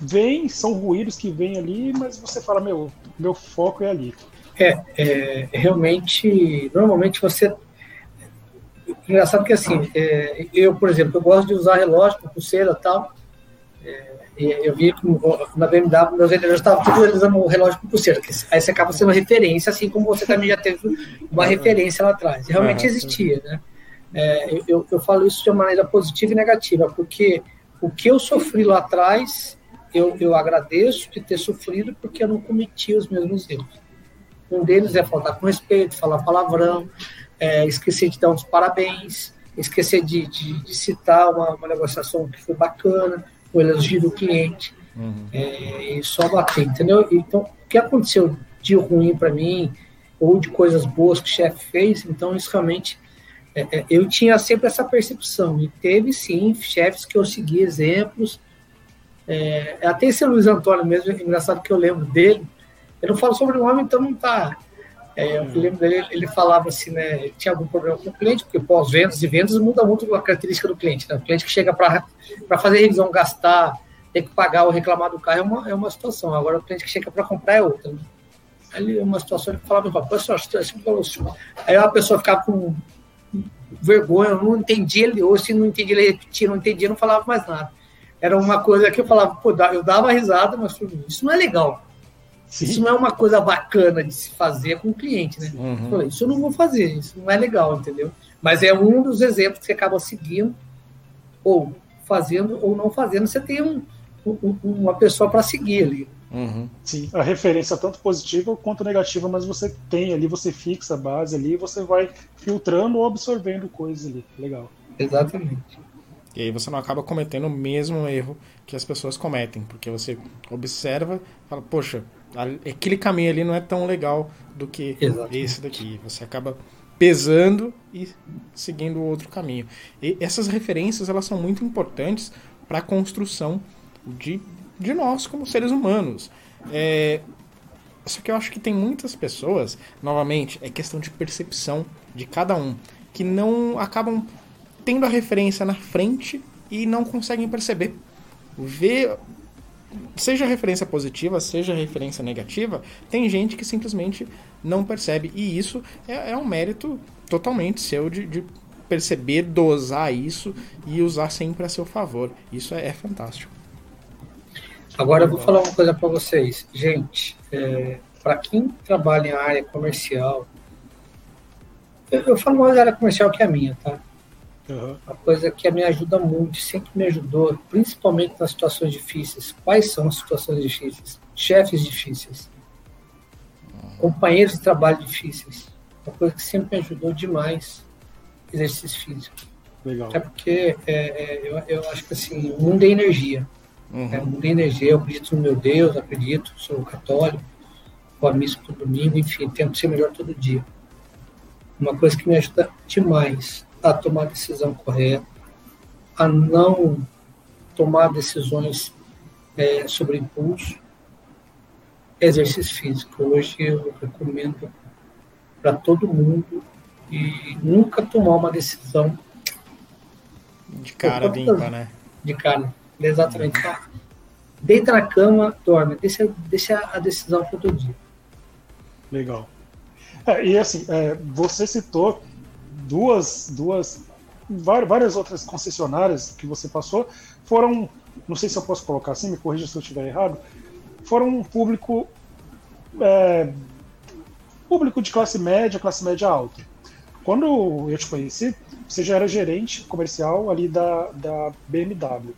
[SPEAKER 3] vem, são ruídos que vêm ali, mas você fala, meu, meu foco é ali.
[SPEAKER 4] É, é realmente, normalmente você engraçado que assim, é, eu, por exemplo, eu gosto de usar relógio pulseira tal. É, eu vi que na BMW meus vendedores estavam todos usando o relógio com pulseira. Aí você acaba sendo referência, assim como você também já teve uma referência lá atrás. Realmente existia, né? É, eu, eu falo isso de uma maneira positiva e negativa, porque o que eu sofri lá atrás, eu, eu agradeço de ter sofrido porque eu não cometi os mesmos erros. Um deles é faltar com respeito, falar palavrão, é, esquecer de dar uns parabéns, esquecer de, de, de citar uma, uma, negociação que foi bacana, o elogio do cliente, uhum. é, e só bater, entendeu? Então, o que aconteceu de ruim para mim, ou de coisas boas que o chefe fez, então isso realmente. É, é, eu tinha sempre essa percepção, e teve sim chefes que eu segui exemplos. É, até esse Luiz Antônio mesmo, é engraçado que eu lembro dele. Eu não falo sobre o homem, então não tá é, eu lembro dele, ele falava assim, né? Tinha algum problema com o cliente, porque pós-vendas e vendas muda muito a característica do cliente. Né? O cliente que chega para fazer revisão, gastar, ter que pagar ou reclamar do carro é uma, é uma situação. Agora, o cliente que chega para comprar é outra. Né? Ali é uma situação que falava, pessoal, assim, aí a pessoa ficava com vergonha, eu não entendia ele, ou se não entendia, ele repetia, não entendia, não falava mais nada. Era uma coisa que eu falava, pô, eu dava risada, mas isso não é legal. Sim. Isso não é uma coisa bacana de se fazer com o cliente, né? Uhum. Falei, isso eu não vou fazer, isso não é legal, entendeu? Mas é um dos exemplos que você acaba seguindo, ou fazendo ou não fazendo, você tem um, um, uma pessoa para seguir ali.
[SPEAKER 3] Uhum. Sim, a referência tanto positiva quanto negativa, mas você tem ali, você fixa a base ali, você vai filtrando ou absorvendo coisas ali. Legal.
[SPEAKER 4] Exatamente.
[SPEAKER 2] E aí você não acaba cometendo o mesmo erro que as pessoas cometem, porque você observa, fala, poxa, aquele caminho ali não é tão legal do que Exatamente. esse daqui. Você acaba pesando e seguindo outro caminho. E essas referências elas são muito importantes para a construção de, de nós como seres humanos. É, só que eu acho que tem muitas pessoas, novamente, é questão de percepção de cada um, que não acabam tendo a referência na frente e não conseguem perceber. Ver seja referência positiva, seja referência negativa, tem gente que simplesmente não percebe. E isso é, é um mérito totalmente seu de, de, perceber, dosar isso e usar sempre a seu favor. Isso é, é fantástico.
[SPEAKER 4] Agora eu vou falar uma coisa para vocês. Gente, é, para quem trabalha em área comercial, eu, eu falo mais área comercial que a minha, tá? Uhum. Uma coisa que me ajuda muito, sempre me ajudou, principalmente nas situações difíceis. Quais são as situações difíceis? Chefes difíceis, companheiros de trabalho difíceis. Uma coisa que sempre me ajudou demais, exercício físico. Legal. É porque é, é, eu, eu, acho que assim, o mundo é energia. Uhum. É, o mundo é energia. Eu acredito no meu Deus, acredito, sou católico, vou à missa todo domingo, enfim, tento ser melhor todo dia. Uma coisa que me ajuda demais a tomar a decisão correta, a não tomar decisões é, sobre impulso. Exercício físico. Hoje eu recomendo para todo mundo e nunca tomar uma decisão
[SPEAKER 2] de cara limpa, né?
[SPEAKER 4] De cara, exatamente. Uhum. Deita na cama, dorme. Deixa, deixa a decisão para outro dia.
[SPEAKER 3] Legal. É, e assim, é, você citou duas, duas, várias outras concessionárias que você passou, foram, não sei se eu posso colocar assim, me corrija se eu estiver errado, foram um público é, público de classe média, classe média alta. Quando eu te conheci, você já era gerente comercial ali da, da BMW.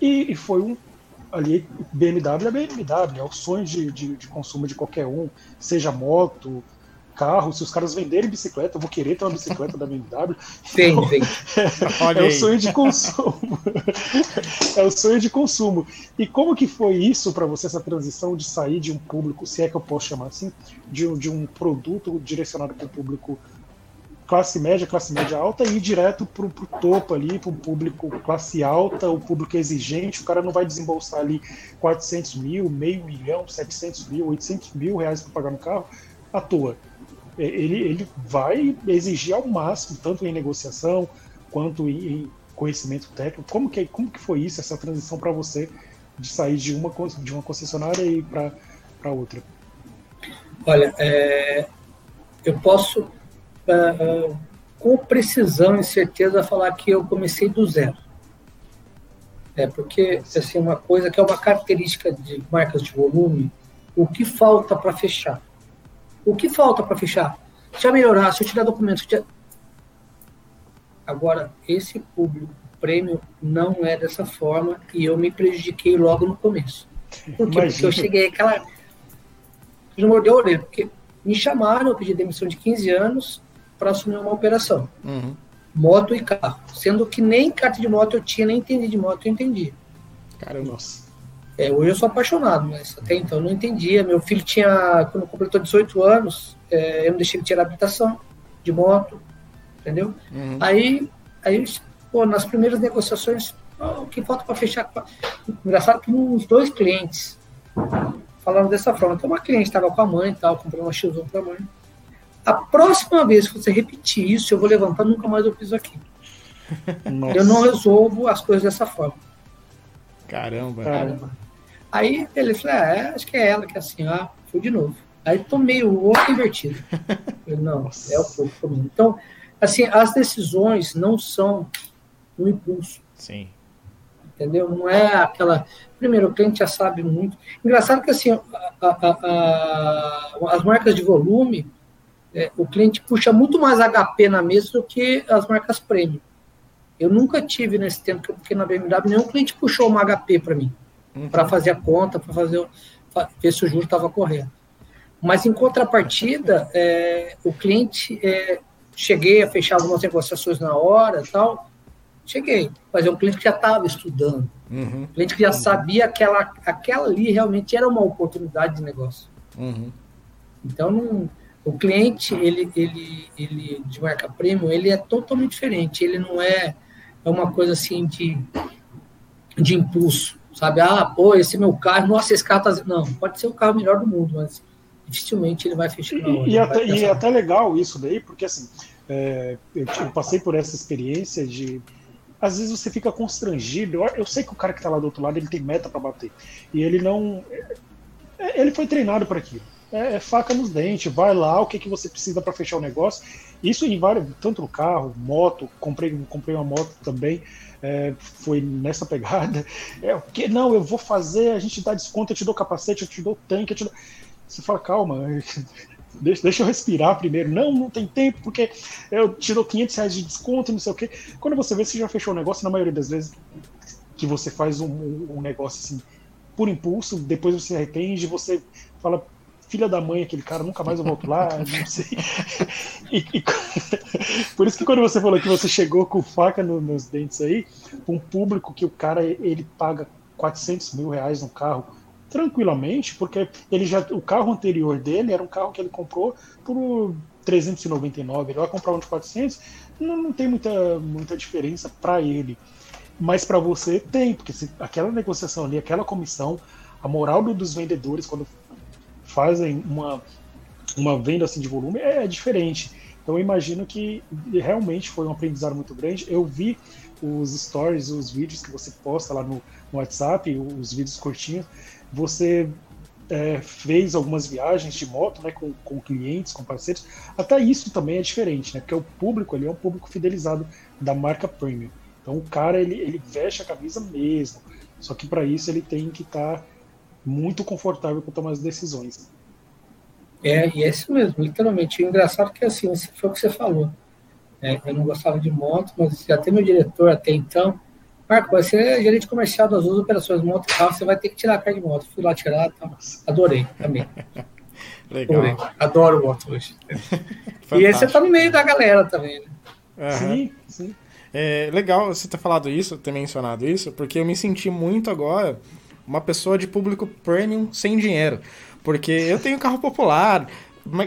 [SPEAKER 3] E, e foi um. Ali, BMW é BMW, é o sonho de, de, de consumo de qualquer um, seja moto, carro, se os caras venderem bicicleta, eu vou querer ter uma bicicleta da BMW.
[SPEAKER 4] Vem, então, vem.
[SPEAKER 3] É, [laughs] é o sonho de consumo. [laughs] é o sonho de consumo. E como que foi isso para você, essa transição de sair de um público, se é que eu posso chamar assim, de, de um produto direcionado para o público classe média, classe média alta e ir direto para o topo ali, para o público classe alta, o público exigente, o cara não vai desembolsar ali 400 mil, meio milhão, 700 mil, 800 mil reais para pagar no carro à toa. É, ele, ele vai exigir ao máximo, tanto em negociação quanto em conhecimento técnico. Como que, como que foi isso, essa transição para você de sair de uma, de uma concessionária e para outra?
[SPEAKER 4] Olha, é, eu posso uh, com precisão e certeza falar que eu comecei do zero. É, porque assim, uma coisa que é uma característica de marcas de volume, o que falta para fechar? O que falta para fechar? Se eu melhorar, se eu tirar documentos. Já... Agora, esse público prêmio não é dessa forma e eu me prejudiquei logo no começo. Por quê? Porque eu cheguei aquela. Eu mordeu a orelha, porque me chamaram, eu pedi demissão de 15 anos, para assumir uma operação. Uhum. Moto e carro. Sendo que nem carta de moto eu tinha, nem entendi de moto eu entendi.
[SPEAKER 3] Caramba. Nossa.
[SPEAKER 4] É, hoje eu sou apaixonado, mas até então eu não entendia. Meu filho tinha, quando completou 18 anos, é, eu não deixei ele tirar habilitação de moto, entendeu? Uhum. Aí, aí pô, nas primeiras negociações, o que falta para fechar? Engraçado que uns dois clientes falaram dessa forma. Então, uma cliente estava com a mãe e tal, comprou uma X1 para a mãe. A próxima vez que você repetir isso, eu vou levantar, nunca mais eu piso aqui. Nossa. [laughs] Eu não resolvo as coisas dessa forma.
[SPEAKER 2] Caramba. Caramba.
[SPEAKER 4] Aí ele falou, ah, é, acho que é ela que é assim, ah, fui de novo. Aí tomei o outro invertido. [laughs] Eu, não, é o pouco. Então, assim, as decisões não são no impulso.
[SPEAKER 2] Sim.
[SPEAKER 4] Entendeu? Não é aquela. Primeiro, o cliente já sabe muito. Engraçado que assim, a, a, a, as marcas de volume, é, o cliente puxa muito mais HP na mesa do que as marcas premium. Eu nunca tive nesse tempo que eu fiquei na BMW, nenhum cliente puxou uma HP para mim, uhum. para fazer a conta, para fazer ver se o juro estava correto. Mas em contrapartida, é, o cliente é, cheguei a fechar algumas negociações na hora, tal. Cheguei, mas é um cliente que já estava estudando, uhum. um cliente que já sabia que aquela, aquela ali realmente era uma oportunidade de negócio.
[SPEAKER 2] Uhum.
[SPEAKER 4] Então não o cliente, ele, ele, ele de marca premium, ele é totalmente diferente. Ele não é, é uma coisa assim de, de impulso, sabe? Ah, pô, esse meu carro, nossa, esse carro tá... Não, pode ser o carro melhor do mundo, mas dificilmente ele vai fechar
[SPEAKER 3] hora. E, até, e é até legal isso daí, porque assim, é, eu, eu, passei por essa experiência de. Às vezes você fica constrangido. Eu, eu sei que o cara que está lá do outro lado ele tem meta para bater. E ele não. É, ele foi treinado para aquilo é, é, faca nos dentes, vai lá, o que, que você precisa para fechar o negócio. Isso em vários, tanto no carro, moto, comprei, comprei uma moto também, é, foi nessa [laughs] pegada. É o que não, eu vou fazer, a gente dá desconto, eu te dou capacete, eu te dou tanque, eu te dou... Você fala, calma, [laughs] deixa, deixa eu respirar primeiro. Não, não tem tempo, porque eu te dou 500 reais de desconto, não sei o quê. Quando você vê, você já fechou o negócio, na maioria das vezes que você faz um, um negócio assim, por impulso, depois você arrepende, você fala, filha da mãe aquele cara, nunca mais eu volto lá, [laughs] não sei. E, e, [laughs] por isso que quando você falou que você chegou com faca no, nos dentes aí, um público que o cara ele paga 400 mil reais no carro tranquilamente, porque ele já o carro anterior dele era um carro que ele comprou por 399, ele vai comprar um de 400, não, não tem muita, muita diferença para ele. Mas para você tem, porque se, aquela negociação ali, aquela comissão, a moral do, dos vendedores quando fazem uma, uma venda assim de volume é, é diferente. Então eu imagino que realmente foi um aprendizado muito grande. Eu vi os stories, os vídeos que você posta lá no, no WhatsApp, os vídeos curtinhos. Você é, fez algumas viagens de moto né, com, com clientes, com parceiros, até isso também é diferente, né? Porque o público ali é um público fidelizado da marca premium. Então o cara ele, ele veste a camisa mesmo. Só que para isso ele tem que estar tá muito confortável para tomar as decisões.
[SPEAKER 4] É, e é isso mesmo, literalmente. O engraçado é que assim, foi o que você falou. É, eu não gostava de moto, mas já tem meu diretor até então. Marco, vai ser gerente comercial das duas operações moto e carro, você vai ter que tirar a carga de moto. Fui lá tirar, tá? adorei, também. [laughs]
[SPEAKER 2] Legal. Adorei.
[SPEAKER 4] Adoro moto hoje. e esse você tá no meio da galera também, né?
[SPEAKER 3] Uhum. Sim, sim.
[SPEAKER 2] É legal você ter falado isso, ter mencionado isso, porque eu me senti muito agora uma pessoa de público premium sem dinheiro. Porque eu tenho carro popular,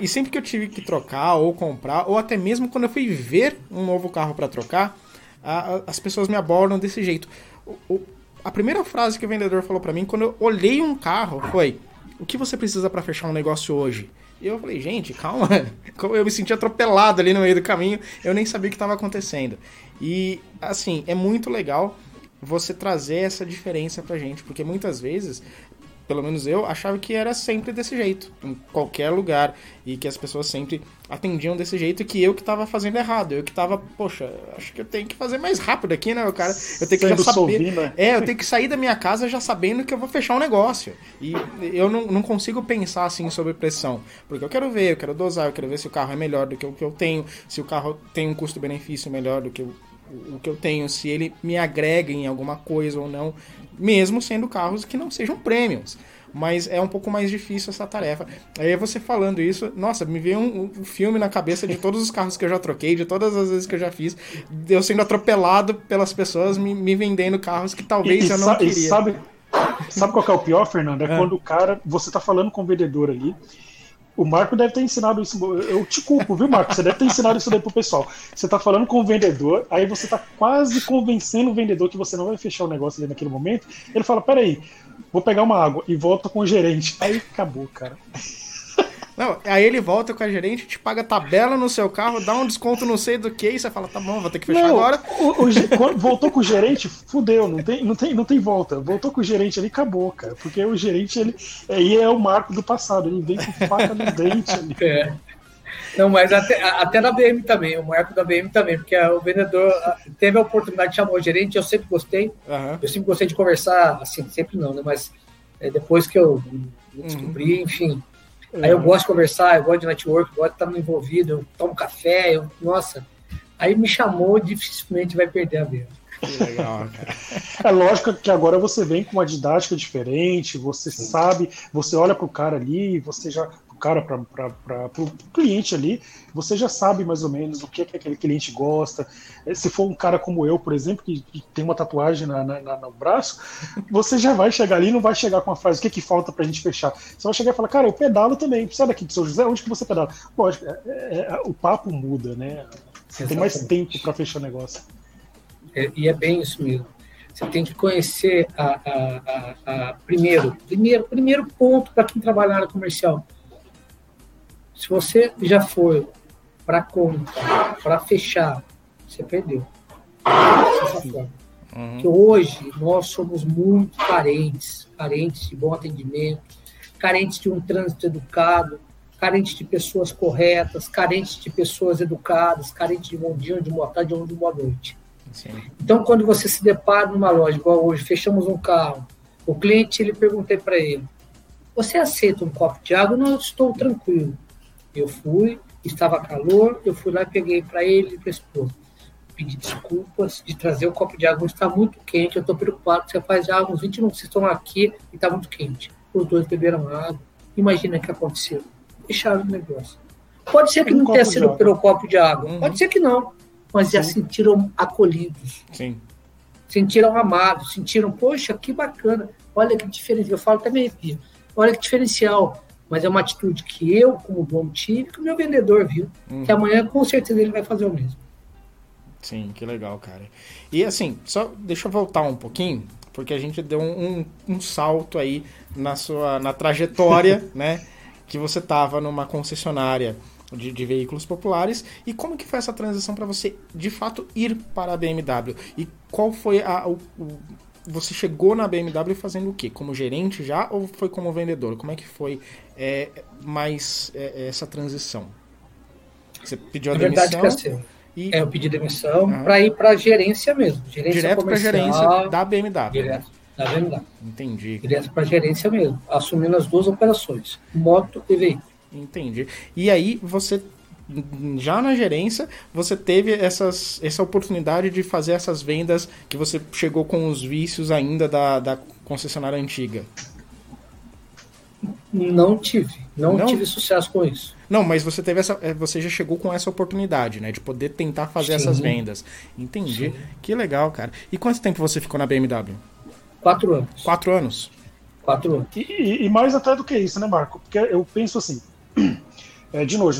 [SPEAKER 2] e sempre que eu tive que trocar ou comprar, ou até mesmo quando eu fui ver um novo carro para trocar, a, a, as pessoas me abordam desse jeito. O, o, a primeira frase que o vendedor falou para mim quando eu olhei um carro foi: O que você precisa para fechar um negócio hoje? E eu falei, gente, calma. [laughs] Eu me senti atropelado ali no meio do caminho, eu nem sabia o que estava acontecendo. E, assim, é muito legal você trazer essa diferença pra gente, porque muitas vezes pelo menos eu, achava que era sempre desse jeito, em qualquer lugar, e que as pessoas sempre atendiam desse jeito, e que eu que estava fazendo errado, eu que estava, poxa, acho que eu tenho que fazer mais rápido aqui, né, cara? Eu tenho que já saber. né? É, eu tenho que sair da minha casa já sabendo que eu vou fechar um negócio. E eu não, não consigo pensar assim sobre pressão, porque eu quero ver, eu quero dosar, eu quero ver se o carro é melhor do que o que eu tenho, se o carro tem um custo-benefício melhor do que o o que eu tenho, se ele me agrega em alguma coisa ou não, mesmo sendo carros que não sejam premiums. Mas é um pouco mais difícil essa tarefa. Aí você falando isso, nossa, me veio um, um, filme na cabeça de todos os carros que eu já troquei, de todas as vezes que eu já fiz, eu sendo atropelado pelas pessoas me, me vendendo carros que talvez
[SPEAKER 3] e,
[SPEAKER 2] eu não queria.
[SPEAKER 3] Sabe, sabe qual é o pior, Fernando? É, é quando o cara, você tá falando com o vendedor ali, o Marco deve ter ensinado isso. Eu te culpo, viu, Marco? Você deve ter ensinado isso daí pro pessoal. Você tá falando com o vendedor, aí você tá quase convencendo o vendedor que você não vai fechar o negócio ali naquele momento. Ele fala: peraí, vou pegar uma água e volta com o gerente. Aí acabou, cara.
[SPEAKER 2] Não, aí ele volta com a gerente, te paga tabela no seu carro, dá um desconto não sei do que, e você fala, tá bom, vou ter que fechar não, agora.
[SPEAKER 3] O, o, voltou com o gerente, fudeu, não tem, não, tem, não tem volta. Voltou com o gerente ali, acabou, cara. Porque o gerente, ele aí é o marco do passado, ele vem com faca no dente ali. [laughs]
[SPEAKER 4] É. Não, mas até, até na BM também, o marco da BM também, porque o vendedor teve a oportunidade de chamar o gerente, eu sempre gostei, uhum. eu sempre gostei de conversar, assim, sempre não, né? Mas é, depois que eu descobri, uhum. enfim, Aí eu gosto de conversar, eu gosto de network, eu gosto de estar envolvido, eu tomo café, eu, nossa. Aí me chamou, dificilmente vai perder a venda.
[SPEAKER 3] Legal, é lógico que agora você vem com uma didática diferente, você Sim. sabe, você olha para o cara ali, você já cara, para o cliente ali, você já sabe mais ou menos o que, é que aquele cliente gosta. Eh, se for um cara como eu, por exemplo, que, que tem uma tatuagem na, na, no braço, você já vai chegar ali não vai chegar com a frase o que, que falta para a gente fechar. Você vai chegar e falar, cara, eu pedalo também. Sai daqui de São José, onde que você pedala? Lógico, é, é, é, o papo muda, né? Você Exatamente. tem mais tempo para fechar o negócio.
[SPEAKER 4] É, e é bem isso mesmo. Você tem que conhecer a, a, a, a primeiro, primeiro, primeiro ponto para quem trabalha na área comercial se você já foi para conta, para fechar, você perdeu. Dessa forma. Uhum. Que hoje nós somos muito carentes, carentes de bom atendimento, carentes de um trânsito educado, carentes de pessoas corretas, carentes de pessoas educadas, carentes de bom dia, de boa tarde, de boa noite. Sim. Então, quando você se depara numa loja, igual hoje, fechamos um carro, o cliente, ele perguntei para ele, você aceita um copo de água? Não, eu estou tranquilo. Eu fui, estava calor, eu fui lá e peguei para ele e para a esposa. Pedi desculpas de trazer o copo de água, está muito quente, eu estou preocupado, você faz já uns 20 minutos vocês estão aqui e está muito quente. Os dois beberam água. Imagina o que aconteceu. Fecharam o negócio. Pode ser que um não tenha sido pelo copo de água, uhum. pode ser que não, mas Sim. já sentiram acolhidos.
[SPEAKER 2] Sim.
[SPEAKER 4] Sentiram amados, sentiram, poxa, que bacana. Olha que diferencial. Eu falo também, filho, olha que diferencial mas é uma atitude que eu, como dono, tive, que o meu vendedor viu, uhum. que amanhã com certeza ele vai fazer o mesmo.
[SPEAKER 2] Sim, que legal, cara. E assim, só deixa eu voltar um pouquinho, porque a gente deu um, um, um salto aí na sua na trajetória, [laughs] né? Que você tava numa concessionária de, de, veículos populares e como que foi essa transição para você de fato ir para a BMW e qual foi a, o, você chegou na BMW fazendo o quê? Como gerente já ou foi como vendedor? Como é que foi é, mais é, essa transição?
[SPEAKER 4] Você pediu a é demissão? Verdade assim, e... É, eu pedi demissão uhum. para ir para gerência mesmo. Gerência
[SPEAKER 2] Direto para gerência da BMW.
[SPEAKER 4] Direto da BMW.
[SPEAKER 2] Entendi.
[SPEAKER 4] Direto para gerência mesmo, assumindo as duas operações, moto e veículo.
[SPEAKER 2] Entendi. E aí você já na gerência, você teve essas, essa oportunidade de fazer essas vendas que você chegou com os vícios ainda da, da concessionária antiga?
[SPEAKER 4] Não tive. Não, não, tive sucesso com isso.
[SPEAKER 2] Não, mas você teve essa. É, você já chegou com essa oportunidade, né? De poder tentar fazer Sim. essas vendas. Entendi. Sim. Que legal, cara. E quanto tempo você ficou na BMW?
[SPEAKER 4] Quatro anos.
[SPEAKER 2] Quatro anos.
[SPEAKER 4] Quatro anos.
[SPEAKER 3] E, e mais até do que isso, né, Marco? Porque eu penso assim. [clears throat] É, de novo,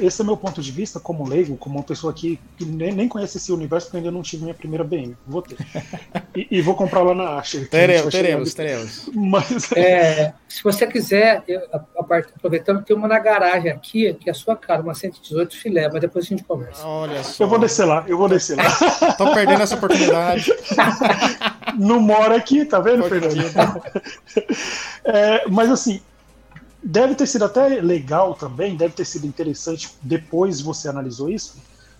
[SPEAKER 3] esse é meu ponto de vista como leigo, como uma pessoa que, que nem, nem conhece esse universo, porque ainda não tive minha primeira BM. Vou ter. [laughs] E, e vou comprar lá na Asher.
[SPEAKER 2] Teremos, teremos, teremos. [laughs]
[SPEAKER 4] Mas... É, se você quiser, eu, a, parte, aproveitando, tem uma na garagem aqui, que é a sua cara, uma 118 filé, mas depois a gente conversa.
[SPEAKER 2] Olha só.
[SPEAKER 3] Eu vou descer lá, eu vou descer lá. [laughs]
[SPEAKER 2] Tô perdendo essa oportunidade.
[SPEAKER 3] Não mora aqui, tá vendo, Fernando? É, mas assim, Deve ter sido até legal também, deve ter sido interessante depois você analisou isso,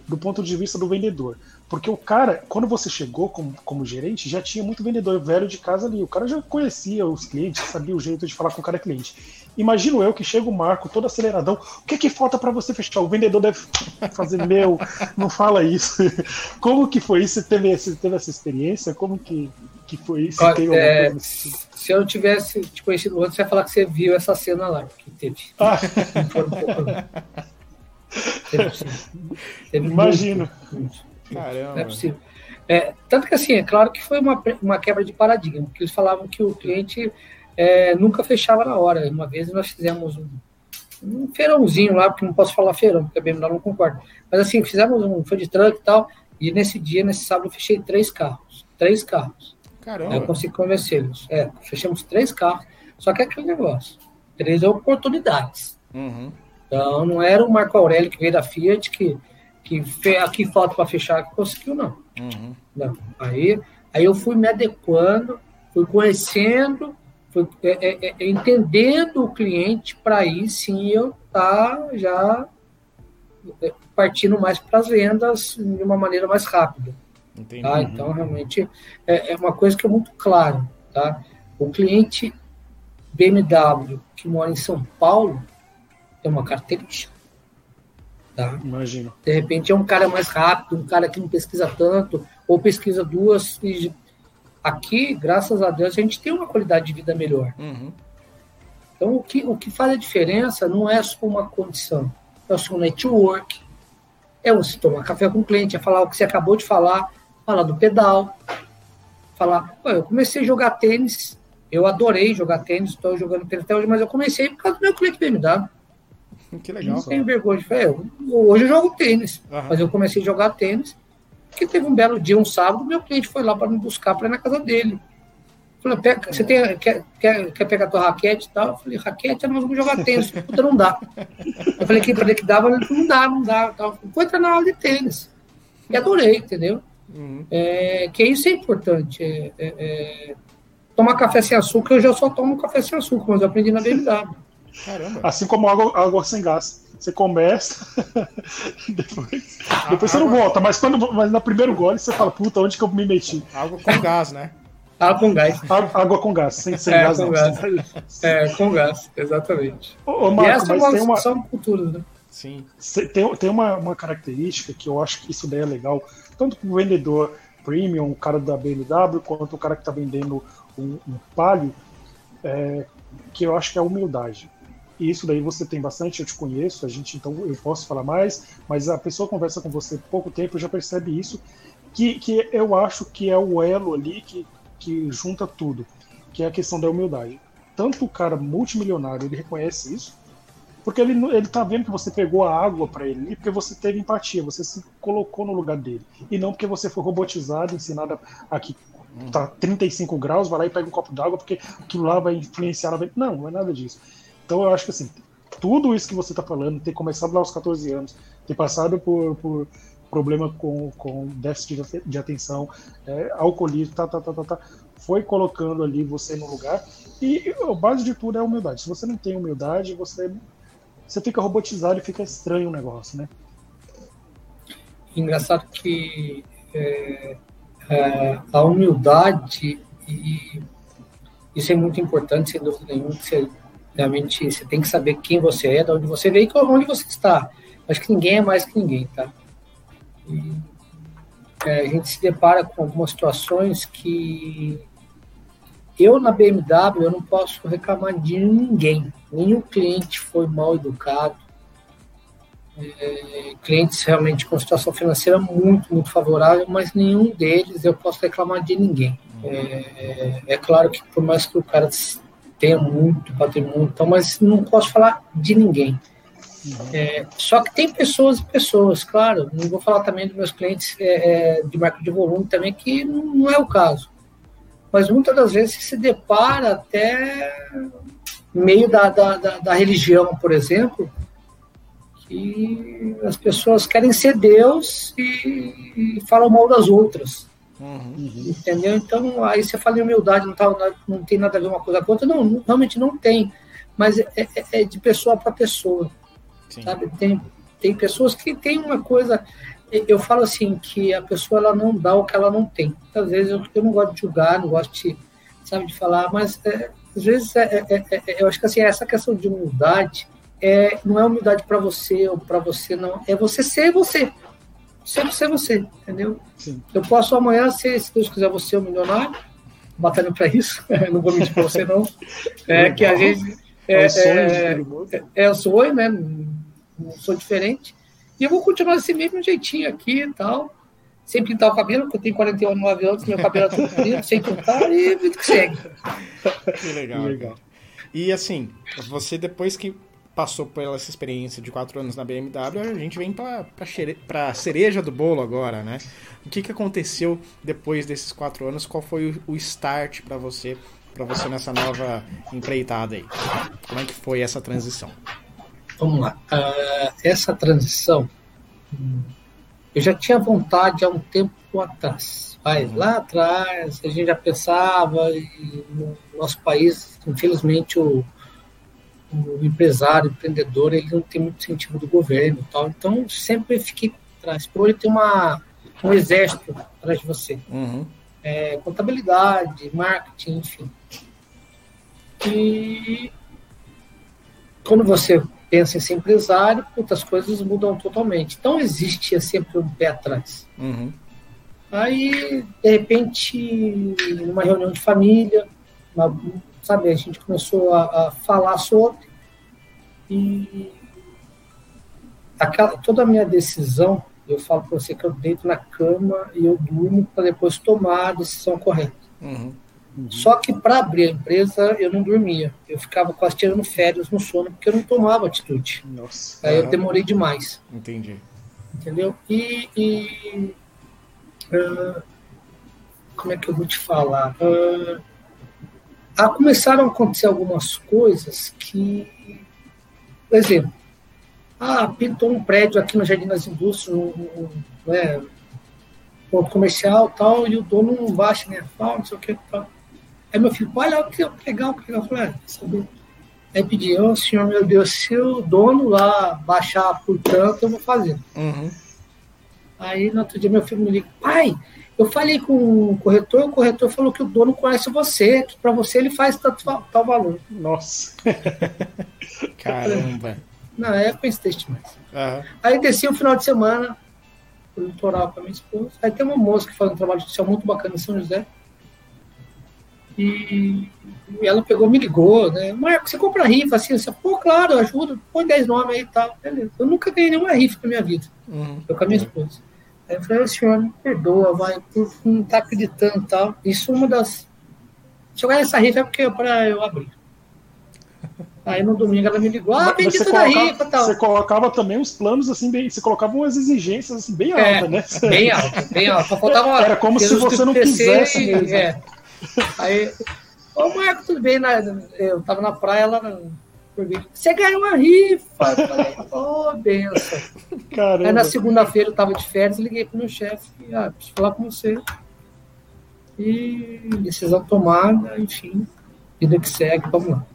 [SPEAKER 3] do ponto de vista do vendedor. Porque o cara, quando você chegou como, como gerente, já tinha muito vendedor velho de casa ali. O cara já conhecia os clientes, sabia o jeito de falar com o cara cliente. Imagino eu que chega o Marco todo aceleradão. O que, que falta para você fechar? O vendedor deve fazer meu, não fala isso. [laughs] Como que foi isso? Você teve, você teve essa experiência? Como que, que foi isso?
[SPEAKER 4] É, se eu tivesse te conhecido antes, você ia falar que você viu essa cena lá que teve. Ah.
[SPEAKER 3] teve, teve Imagino. Muito.
[SPEAKER 2] Caramba. Não é
[SPEAKER 4] possível. É, tanto que assim, é claro que foi uma, uma quebra de paradigma, porque eles falavam que o cliente é, nunca fechava na hora. Uma vez nós fizemos um, um feirãozinho lá, porque não posso falar feirão, porque a BMW não concorda. Mas assim, fizemos um food truck e tal, e nesse dia, nesse sábado, eu fechei três carros. Três carros.
[SPEAKER 2] Caramba.
[SPEAKER 4] Eu consegui convencê-los. É, fechamos três carros, só que é aquele negócio. Três oportunidades.
[SPEAKER 2] Uhum.
[SPEAKER 4] Então, não era o Marco Aurélio que veio da Fiat que, que aqui falta para fechar, que conseguiu, não.
[SPEAKER 2] Uhum.
[SPEAKER 4] não. Aí, aí eu fui me adequando, fui conhecendo foi, é, é, é, entendendo o cliente para aí sim eu tá já é, partindo mais para as vendas de uma maneira mais rápida. Entendi. Tá? Então, realmente, é, é, uma coisa que é muito claro. Tá? O cliente BMW que mora em São Paulo tem uma característica. Tá?
[SPEAKER 3] Imagino.
[SPEAKER 4] De repente é um cara mais rápido, um cara que não pesquisa tanto, ou pesquisa duas e Aqui, graças a Deus, a gente tem uma qualidade de vida melhor.
[SPEAKER 2] Uhum.
[SPEAKER 4] Então, o que, o que faz a diferença não é só uma condição, é o seu network, é você tomar café com o cliente, é falar o que você acabou de falar, falar do pedal, falar, eu comecei a jogar tênis, eu adorei jogar tênis, estou jogando tênis até hoje, mas eu comecei por causa do meu cliente BMW.
[SPEAKER 2] Que legal. Não
[SPEAKER 4] tenho vergonha de falar. Hoje eu jogo tênis, uhum. mas eu comecei a jogar tênis que teve um belo dia, um sábado, meu cliente foi lá para me buscar para ir na casa dele. Falei, você tem, quer, quer, quer pegar tua raquete e tal? Eu falei, raquete, nós vamos jogar tênis. Puta, não dá. Eu falei que para ele que dava, ele falou, não dá, não dá. Tal. Foi entrar na aula de tênis. E adorei, entendeu? Uhum. É, que isso é importante. É, é, é, tomar café sem açúcar, eu já só tomo café sem açúcar, mas eu aprendi na BMW.
[SPEAKER 3] Caramba. Assim como água, água sem gás. Você começa, [laughs] depois, depois você não volta, mas, quando, mas no primeiro gole você fala, puta, onde que eu me meti?
[SPEAKER 2] Água com gás, né?
[SPEAKER 4] Água com gás. [laughs]
[SPEAKER 3] Água com gás, sem, sem
[SPEAKER 4] é,
[SPEAKER 3] gás
[SPEAKER 4] com
[SPEAKER 3] não.
[SPEAKER 4] Gás. É, com gás, exatamente.
[SPEAKER 3] Ô, ô Marco, mas
[SPEAKER 4] é
[SPEAKER 3] tem uma...
[SPEAKER 4] são culturas, né?
[SPEAKER 2] Sim.
[SPEAKER 3] Tem, tem uma, uma característica que eu acho que isso daí é legal, tanto para o vendedor premium, o cara da BMW, quanto o cara que está vendendo um, um palio, é, que eu acho que é a humildade. Isso daí você tem bastante, eu te conheço, a gente então eu posso falar mais, mas a pessoa conversa com você pouco tempo já percebe isso, que, que eu acho que é o elo ali que, que junta tudo, que é a questão da humildade. Tanto o cara multimilionário, ele reconhece isso, porque ele, ele tá vendo que você pegou a água para ele, porque você teve empatia, você se colocou no lugar dele, e não porque você foi robotizado, ensinado a que tá 35 graus, vai lá e pega um copo d'água, porque aquilo lá vai influenciar. Não, não é nada disso. Então eu acho que assim, tudo isso que você está falando, ter começado lá aos 14 anos, ter passado por, por problema com, com déficit de, atenção, é, alcoolismo, tá, tá, tá, tá, tá, foi colocando ali você no lugar. E a base de tudo é a humildade. Se você não tem humildade, você, você fica robotizado e fica estranho o negócio, né?
[SPEAKER 4] Engraçado que é, é, a humildade e isso é muito importante, sem dúvida nenhuma. Você, realmente você tem que saber quem você é, de onde você veio e onde você está. Acho que ninguém é mais que ninguém, tá? E, é, a gente se depara com algumas situações que eu na BMW eu não posso reclamar de ninguém. Nenhum cliente foi mal educado. É, clientes realmente com situação financeira muito, muito favorável, mas nenhum deles eu posso reclamar de ninguém. É, é claro que por mais que o cara tenha muito patrimônio, então, mas não posso falar de ninguém. É, só que tem pessoas e pessoas, claro. Não vou falar também dos meus clientes é, é de marca de volume também, que não é o caso. Mas muitas das vezes se depara até meio da, da, da, da religião, por exemplo, que as pessoas querem ser Deus e, e falam mal das outras. Uhum. Entendeu? Então, aí você fala em humildade, não, tá, não tem nada a ver uma coisa com outra. Não, realmente não tem. Mas é, é, é de pessoa para pessoa. Sim. Sabe? Tem, tem pessoas que têm uma coisa. Eu falo assim, que a pessoa ela não dá o que ela não tem. Às vezes eu, eu não gosto de julgar, não gosto de, sabe, de falar, mas é, às vezes é, é, é, é eu acho que assim, essa questão de humildade é, não é humildade para você ou para você, não. É você ser você sempre ser você, entendeu? Sim. Eu posso amanhã ser, se Deus quiser, você um milionário, batalhando para isso, [laughs] não vou mentir para você não, é que a gente é, é, é, é o sonho, né? Não sou diferente. E eu vou continuar desse mesmo jeitinho aqui e tal. Sem pintar o cabelo, porque eu tenho 49 anos, meu cabelo é todo comprido, sem pintar, e vida que segue.
[SPEAKER 2] Que legal, legal. E assim, você depois que passou pela essa experiência de quatro anos na BMW, a gente vem para a cereja do bolo agora, né? O que, que aconteceu depois desses quatro anos? Qual foi o start para você, para você nessa nova empreitada aí? Como é que foi essa transição?
[SPEAKER 4] Vamos lá. Uh, essa transição, eu já tinha vontade há um tempo atrás. Mas uhum. lá atrás a gente já pensava, e no nosso país, infelizmente, o o empresário, o empreendedor, ele não tem muito incentivo do governo tal. Então, sempre fiquei atrás. Por ele tem uma, um exército atrás de você. Uhum. É, contabilidade, marketing, enfim. E quando você pensa em ser empresário, outras coisas mudam totalmente. Então, existia sempre um pé atrás. Uhum. Aí, de repente, numa reunião de família, uma, sabe? A gente começou a, a falar sobre e aquela, toda a minha decisão, eu falo para você que eu deito na cama e eu durmo para depois tomar a decisão correta. Uhum. Uhum. Só que para abrir a empresa eu não dormia, eu ficava quase tirando férias no sono porque eu não tomava atitude. Nossa. Aí eu demorei demais.
[SPEAKER 2] Entendi.
[SPEAKER 4] Entendeu? E, e uh, como é que eu vou te falar? Uh, ah, começaram a acontecer algumas coisas que, por exemplo, ah, pintou um prédio aqui no Jardim das Indústrias, um, um, né, ponto comercial tal, e o dono não baixa minha falta, não sei o que tal. Aí meu filho, olha que legal, que legal. Eu falei, ah, sabe? Aí pedi, oh, senhor, meu Deus, se o dono lá baixar por tanto, eu vou fazer. Uhum. Aí no outro dia meu filho me liga, pai, eu falei com o corretor, o corretor falou que o dono conhece você, que para você ele faz tanto, tal valor.
[SPEAKER 3] Nossa. [laughs]
[SPEAKER 2] Caramba.
[SPEAKER 4] Na época insistente mais. Uhum. Aí desci um final de semana pro litoral com a minha esposa. Aí tem uma moça que faz um trabalho social muito bacana em São José. E, e ela pegou, me ligou, né? Marco, você compra rifa assim? Você, Pô, claro, ajuda, põe 10 nomes aí e tal. Beleza. Eu nunca ganhei nenhuma rifa na minha vida. Uhum. Eu com a minha esposa. Aí eu falei, senhor, me perdoa, vai, por não tá acreditando e tal. Isso é uma das. Se eu ganhar essa rifa é porque é para eu abrir. Aí no domingo ela me ligou, ah, vendi toda colocava, a rifa tal.
[SPEAKER 3] Você colocava também os planos assim, bem, você colocava umas exigências assim, bem é, altas, né?
[SPEAKER 4] Bem alta, bem alta. [laughs] Faltava,
[SPEAKER 3] Era como se você não quisesse mesmo. É.
[SPEAKER 4] Aí, ô Marco, tudo bem? Eu tava na praia, ela você ganhou uma rifa. Eu falei, [laughs] ô, oh, benção. Caramba. Aí na segunda-feira eu tava de férias, liguei pro meu chefe, ah, preciso falar com você. e decisão tomada, enfim, vida que segue, vamos lá.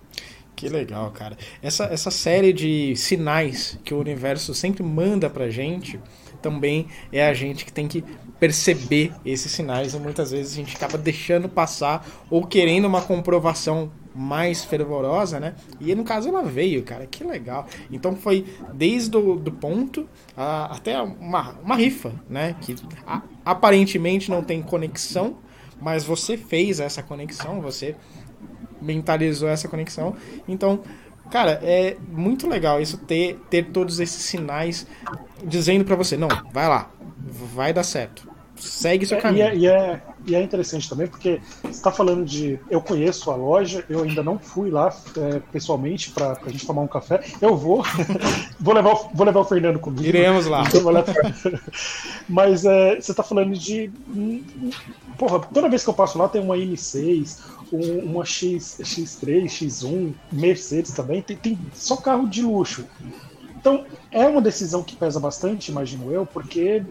[SPEAKER 2] Que legal, cara. Essa, essa série de sinais que o universo sempre manda pra gente, também é a gente que tem que perceber esses sinais e muitas vezes a gente acaba deixando passar ou querendo uma comprovação mais fervorosa, né? E no caso ela veio, cara, que legal. Então foi desde o do ponto a, até uma, uma rifa, né? Que a, aparentemente não tem conexão, mas você fez essa conexão, você mentalizou essa conexão. Então, cara, é muito legal isso ter, ter todos esses sinais dizendo para você, não, vai lá, vai dar certo. Segue seu caminho.
[SPEAKER 3] E é, e é, e é interessante também, porque você está falando de. Eu conheço a loja, eu ainda não fui lá é, pessoalmente para a gente tomar um café. Eu vou. [laughs] vou, levar, o, vou levar o Fernando comigo.
[SPEAKER 2] Iremos lá.
[SPEAKER 3] Mas é, você está falando de. Porra, toda vez que eu passo lá tem uma M6, uma X, X3, X1, Mercedes também, tem, tem só carro de luxo. Então, é uma decisão que pesa bastante, imagino eu, porque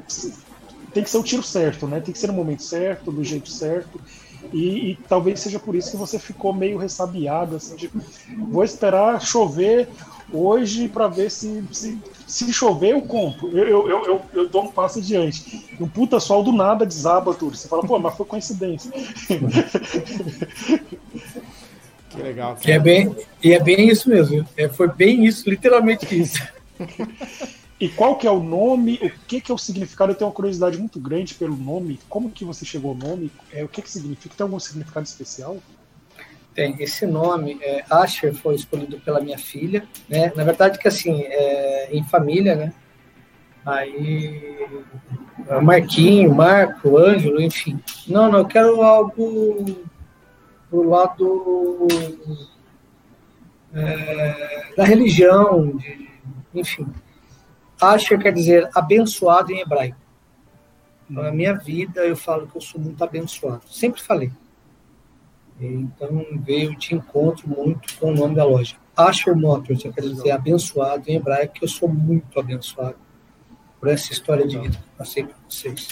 [SPEAKER 3] tem que ser o tiro certo, né? Tem que ser no momento certo, do jeito certo. E, e, talvez seja por isso que você ficou meio ressabiado, assim, de vou esperar chover hoje para ver se, se, se chover eu compro. Eu, eu, eu, eu, dou um passo adiante. Um puta sol do nada desaba tudo. Você fala, pô, mas foi coincidência. [laughs]
[SPEAKER 2] que legal.
[SPEAKER 4] Que é bem, e é bem isso mesmo. É, foi bem isso, literalmente isso. [laughs]
[SPEAKER 3] E qual que é o nome? O que que é o significado? Eu tenho uma curiosidade muito grande pelo nome. Como que você chegou ao nome? É, o que que significa? Tem algum significado especial?
[SPEAKER 4] Tem. Esse nome, é, Asher, foi escolhido pela minha filha. Né? Na verdade que assim, é, em família, né? Aí Marquinho, Marco, Ângelo, enfim. Não, não, eu quero algo do lado é, da religião, de, enfim. Asher quer dizer abençoado em hebraico. Na minha vida, eu falo que eu sou muito abençoado. Sempre falei. Então, veio de encontro muito com o nome da loja. Asher Motors, quer dizer abençoado em hebraico, que eu sou muito abençoado por essa história de vida que eu passei para vocês.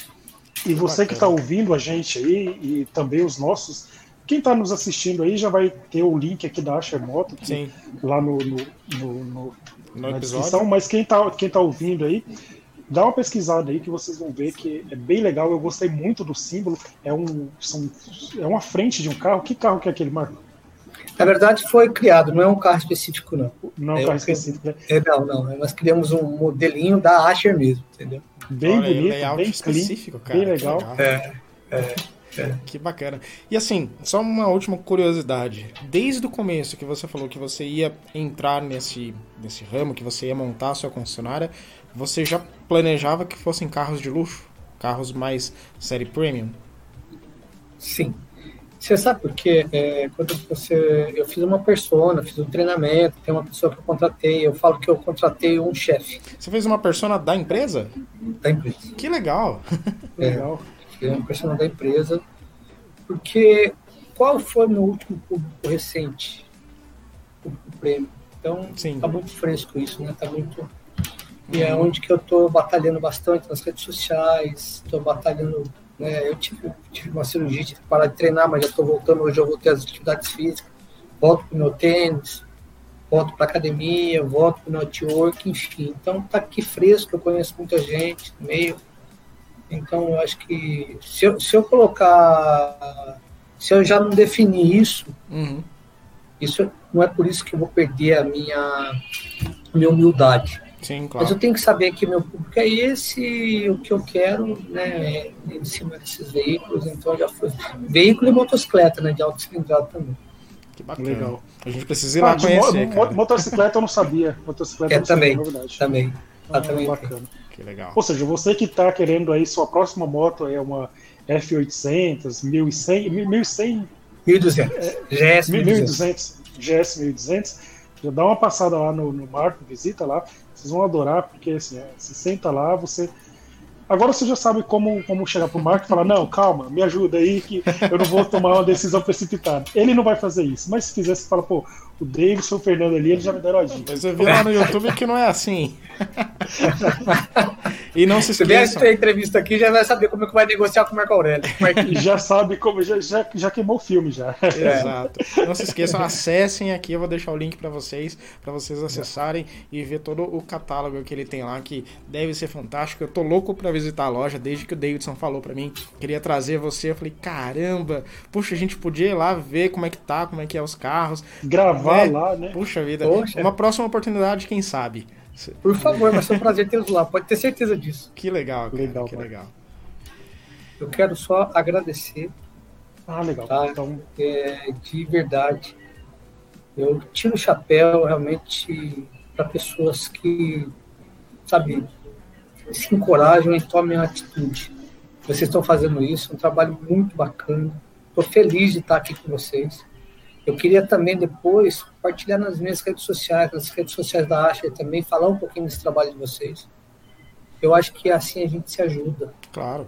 [SPEAKER 3] E você que está ouvindo a gente aí, e também os nossos, quem está nos assistindo aí já vai ter o link aqui da Asher Moto, lá no, no, no, no na episódio. descrição, mas quem está quem tá ouvindo aí, dá uma pesquisada aí que vocês vão ver que é bem legal. Eu gostei muito do símbolo. É, um, são, é uma frente de um carro. Que carro que é aquele, Marco?
[SPEAKER 4] Na verdade, foi criado, não é um carro específico, não.
[SPEAKER 3] Não é um carro específico, né?
[SPEAKER 4] É, não, não. Nós criamos um modelinho da Asher mesmo, entendeu?
[SPEAKER 3] Bem Olha, bonito, bem específico, clean, cara. Bem legal. legal.
[SPEAKER 4] É, é. É.
[SPEAKER 2] Que bacana. E assim, só uma última curiosidade. Desde o começo que você falou que você ia entrar nesse, nesse ramo, que você ia montar a sua concessionária, você já planejava que fossem carros de luxo? Carros mais série premium?
[SPEAKER 4] Sim. Você sabe porque é, quando você. Eu fiz uma persona, fiz um treinamento, tem uma pessoa que eu contratei, eu falo que eu contratei um chefe.
[SPEAKER 2] Você fez uma persona da empresa?
[SPEAKER 4] Da empresa.
[SPEAKER 2] Que legal! [laughs]
[SPEAKER 4] É, legal é um personagem da empresa, porque qual foi meu último público recente? O, o prêmio. Então, Sim. tá muito fresco isso, né? Tá muito. E é onde que eu tô batalhando bastante nas redes sociais, tô batalhando. Né? Eu tive, tive uma cirurgia, tive que parar de treinar, mas já tô voltando. Hoje eu voltei às atividades físicas, volto pro meu tênis, volto para academia, volto pro network, enfim. Então tá aqui fresco, eu conheço muita gente no meio então, eu acho que se eu, se eu colocar. Se eu já não definir isso, uhum. isso não é por isso que eu vou perder a minha, minha humildade.
[SPEAKER 2] Sim, claro.
[SPEAKER 4] Mas eu tenho que saber que meu público é esse, o que eu quero, né, em cima desses veículos. Então, já foi. Veículo e motocicleta, né, de alto cilindrado também.
[SPEAKER 2] Que bacana. Legal. A gente precisa ir lá ah, conhecer, mo
[SPEAKER 3] Motocicleta eu não sabia. Motocicleta
[SPEAKER 4] é,
[SPEAKER 3] eu não
[SPEAKER 4] também,
[SPEAKER 3] sabia,
[SPEAKER 4] verdade. Também. Ah, também.
[SPEAKER 3] Bacana. Que legal. Ou seja, você que está querendo aí, sua próxima moto é uma F800, 1100, 1100
[SPEAKER 4] 1200, GS
[SPEAKER 3] 1200, GS 1200, já dá uma passada lá no, no Marco, visita lá, vocês vão adorar, porque assim, é, você senta lá, você Agora você já sabe como, como chegar pro Marco e falar: não, calma, me ajuda aí, que eu não vou tomar uma decisão precipitada. Ele não vai fazer isso, mas se fizer, você fala: pô, o Davidson, o Fernando ali, eles já me deram a dica.
[SPEAKER 2] Você viu lá no YouTube que não é assim. [laughs] e não se
[SPEAKER 4] Se
[SPEAKER 2] esqueçam.
[SPEAKER 4] vier a entrevista aqui, já vai saber como é que vai negociar com o Marco Aurélio.
[SPEAKER 3] E [laughs] já sabe como, já, já, já queimou o filme já.
[SPEAKER 2] Exato. Não se esqueçam, acessem aqui, eu vou deixar o link para vocês, para vocês acessarem e ver todo o catálogo que ele tem lá, que deve ser fantástico. Eu tô louco para visitar a loja, desde que o Davidson falou para mim, queria trazer você, eu falei, caramba, puxa, a gente podia ir lá ver como é que tá, como é que é os carros.
[SPEAKER 3] Gravar
[SPEAKER 2] É,
[SPEAKER 3] lá, né?
[SPEAKER 2] Puxa vida,
[SPEAKER 4] Poxa.
[SPEAKER 2] uma próxima oportunidade, quem sabe.
[SPEAKER 4] Por favor, vai ser um prazer tê-los lá, pode ter certeza disso.
[SPEAKER 2] Que legal, cara,
[SPEAKER 3] Legal,
[SPEAKER 2] que legal.
[SPEAKER 4] Eu quero só agradecer
[SPEAKER 3] Ah, legal.
[SPEAKER 4] Tá.
[SPEAKER 3] Então,
[SPEAKER 4] é, de verdade. Eu tiro o chapéu realmente para pessoas que, sabe, se encorajam e tomem a atitude. Vocês estão fazendo isso, é um trabalho muito bacana. Estou feliz de estar aqui com vocês. Eu queria também depois compartilhar nas minhas redes sociais, nas redes sociais da Asher também, falar um pouquinho desse trabalho de vocês. Eu acho que assim a gente se ajuda.
[SPEAKER 2] Claro.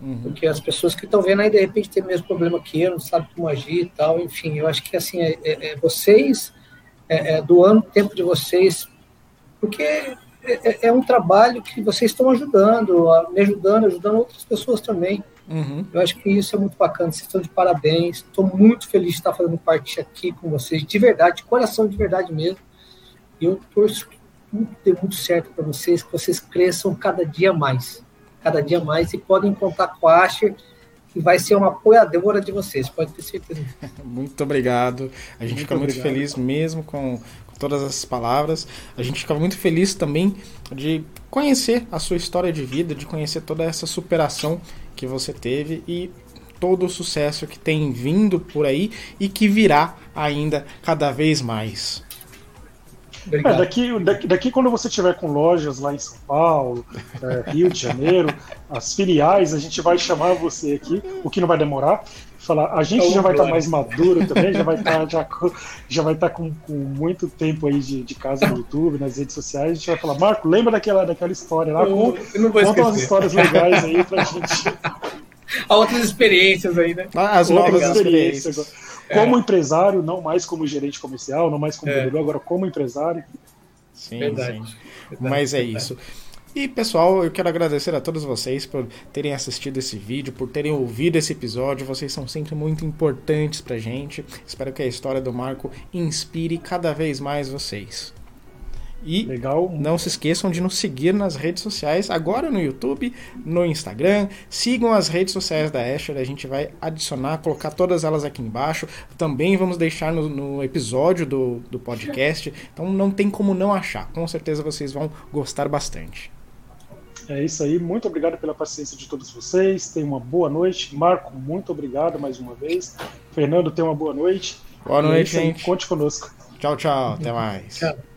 [SPEAKER 2] Uhum.
[SPEAKER 4] Porque as pessoas que estão vendo aí, de repente, tem o mesmo problema que eu, não sabe como agir e tal. Enfim, eu acho que assim, é, é- é vocês é, é, doando o tempo de vocês, porque é, é- um trabalho que vocês estão ajudando, me ajudando, ajudando outras pessoas também.
[SPEAKER 2] Uhum.
[SPEAKER 4] Eu acho que isso é muito bacana. Vocês estão de parabéns. Estou muito feliz de estar fazendo parte aqui com vocês, de verdade, de coração, de verdade mesmo. E eu torço que tudo dê muito certo para vocês, que vocês cresçam cada dia mais. Cada dia mais. E podem contar com a Asher, que vai ser uma apoiadora de vocês, pode ter certeza. [laughs]
[SPEAKER 2] Muito obrigado. A gente
[SPEAKER 3] Muito
[SPEAKER 2] fica muito
[SPEAKER 3] obrigado.
[SPEAKER 2] feliz mesmo com, com todas essas palavras. A gente fica muito feliz também de conhecer a sua história de vida, de conhecer toda essa superação que você teve e todo o sucesso que tem vindo por aí e que virá ainda cada vez mais.
[SPEAKER 3] é, daqui, daqui, daqui quando você tiver com lojas lá em São Paulo, é, Rio de Janeiro, as filiais, a gente vai chamar você aqui, o que não vai demorar. Falar, a gente
[SPEAKER 4] Então,
[SPEAKER 3] já vai estar
[SPEAKER 4] glória.
[SPEAKER 3] mais maduro também, já vai estar [laughs] já, com- já vai estar com, com muito tempo aí de, de casa no YouTube, nas redes sociais. A gente vai falar, Marco, lembra daquela, daquela história lá?
[SPEAKER 4] Eu,
[SPEAKER 3] Con-
[SPEAKER 4] eu não vou
[SPEAKER 3] Conta umas histórias legais aí pra gente.
[SPEAKER 4] Há [laughs] outras experiências aí, né?
[SPEAKER 2] As
[SPEAKER 3] Outras
[SPEAKER 2] novas
[SPEAKER 3] experiências.
[SPEAKER 2] experiências.
[SPEAKER 3] Como empresário, não mais como gerente comercial, não mais como
[SPEAKER 4] É.
[SPEAKER 3] vendedor, agora como empresário.
[SPEAKER 2] Sim,
[SPEAKER 4] Verdade.
[SPEAKER 2] sim.
[SPEAKER 4] Verdade,
[SPEAKER 2] Mas é
[SPEAKER 4] verdade.
[SPEAKER 2] isso. E pessoal, eu quero agradecer a todos vocês por terem assistido esse vídeo, por terem ouvido esse episódio. Vocês são sempre muito importantes pra gente. Espero que a história do Marco inspire cada vez mais vocês. E
[SPEAKER 3] Legal.
[SPEAKER 2] não se esqueçam de nos seguir nas redes sociais, agora no YouTube, no Instagram. Sigam as redes sociais da Asher, a gente vai adicionar, colocar todas elas aqui embaixo. Também vamos deixar no, no episódio do, do podcast. Então não tem como não achar. Com certeza vocês vão gostar bastante.
[SPEAKER 3] É isso aí. Muito obrigado pela paciência de todos vocês. Tenham uma boa noite. Marco, muito obrigado mais uma vez. Fernando, tenha uma boa noite.
[SPEAKER 2] Boa
[SPEAKER 3] E é
[SPEAKER 2] noite,
[SPEAKER 3] aí.
[SPEAKER 2] gente.
[SPEAKER 3] Conte conosco.
[SPEAKER 2] Tchau, tchau. Até mais.
[SPEAKER 4] Tchau.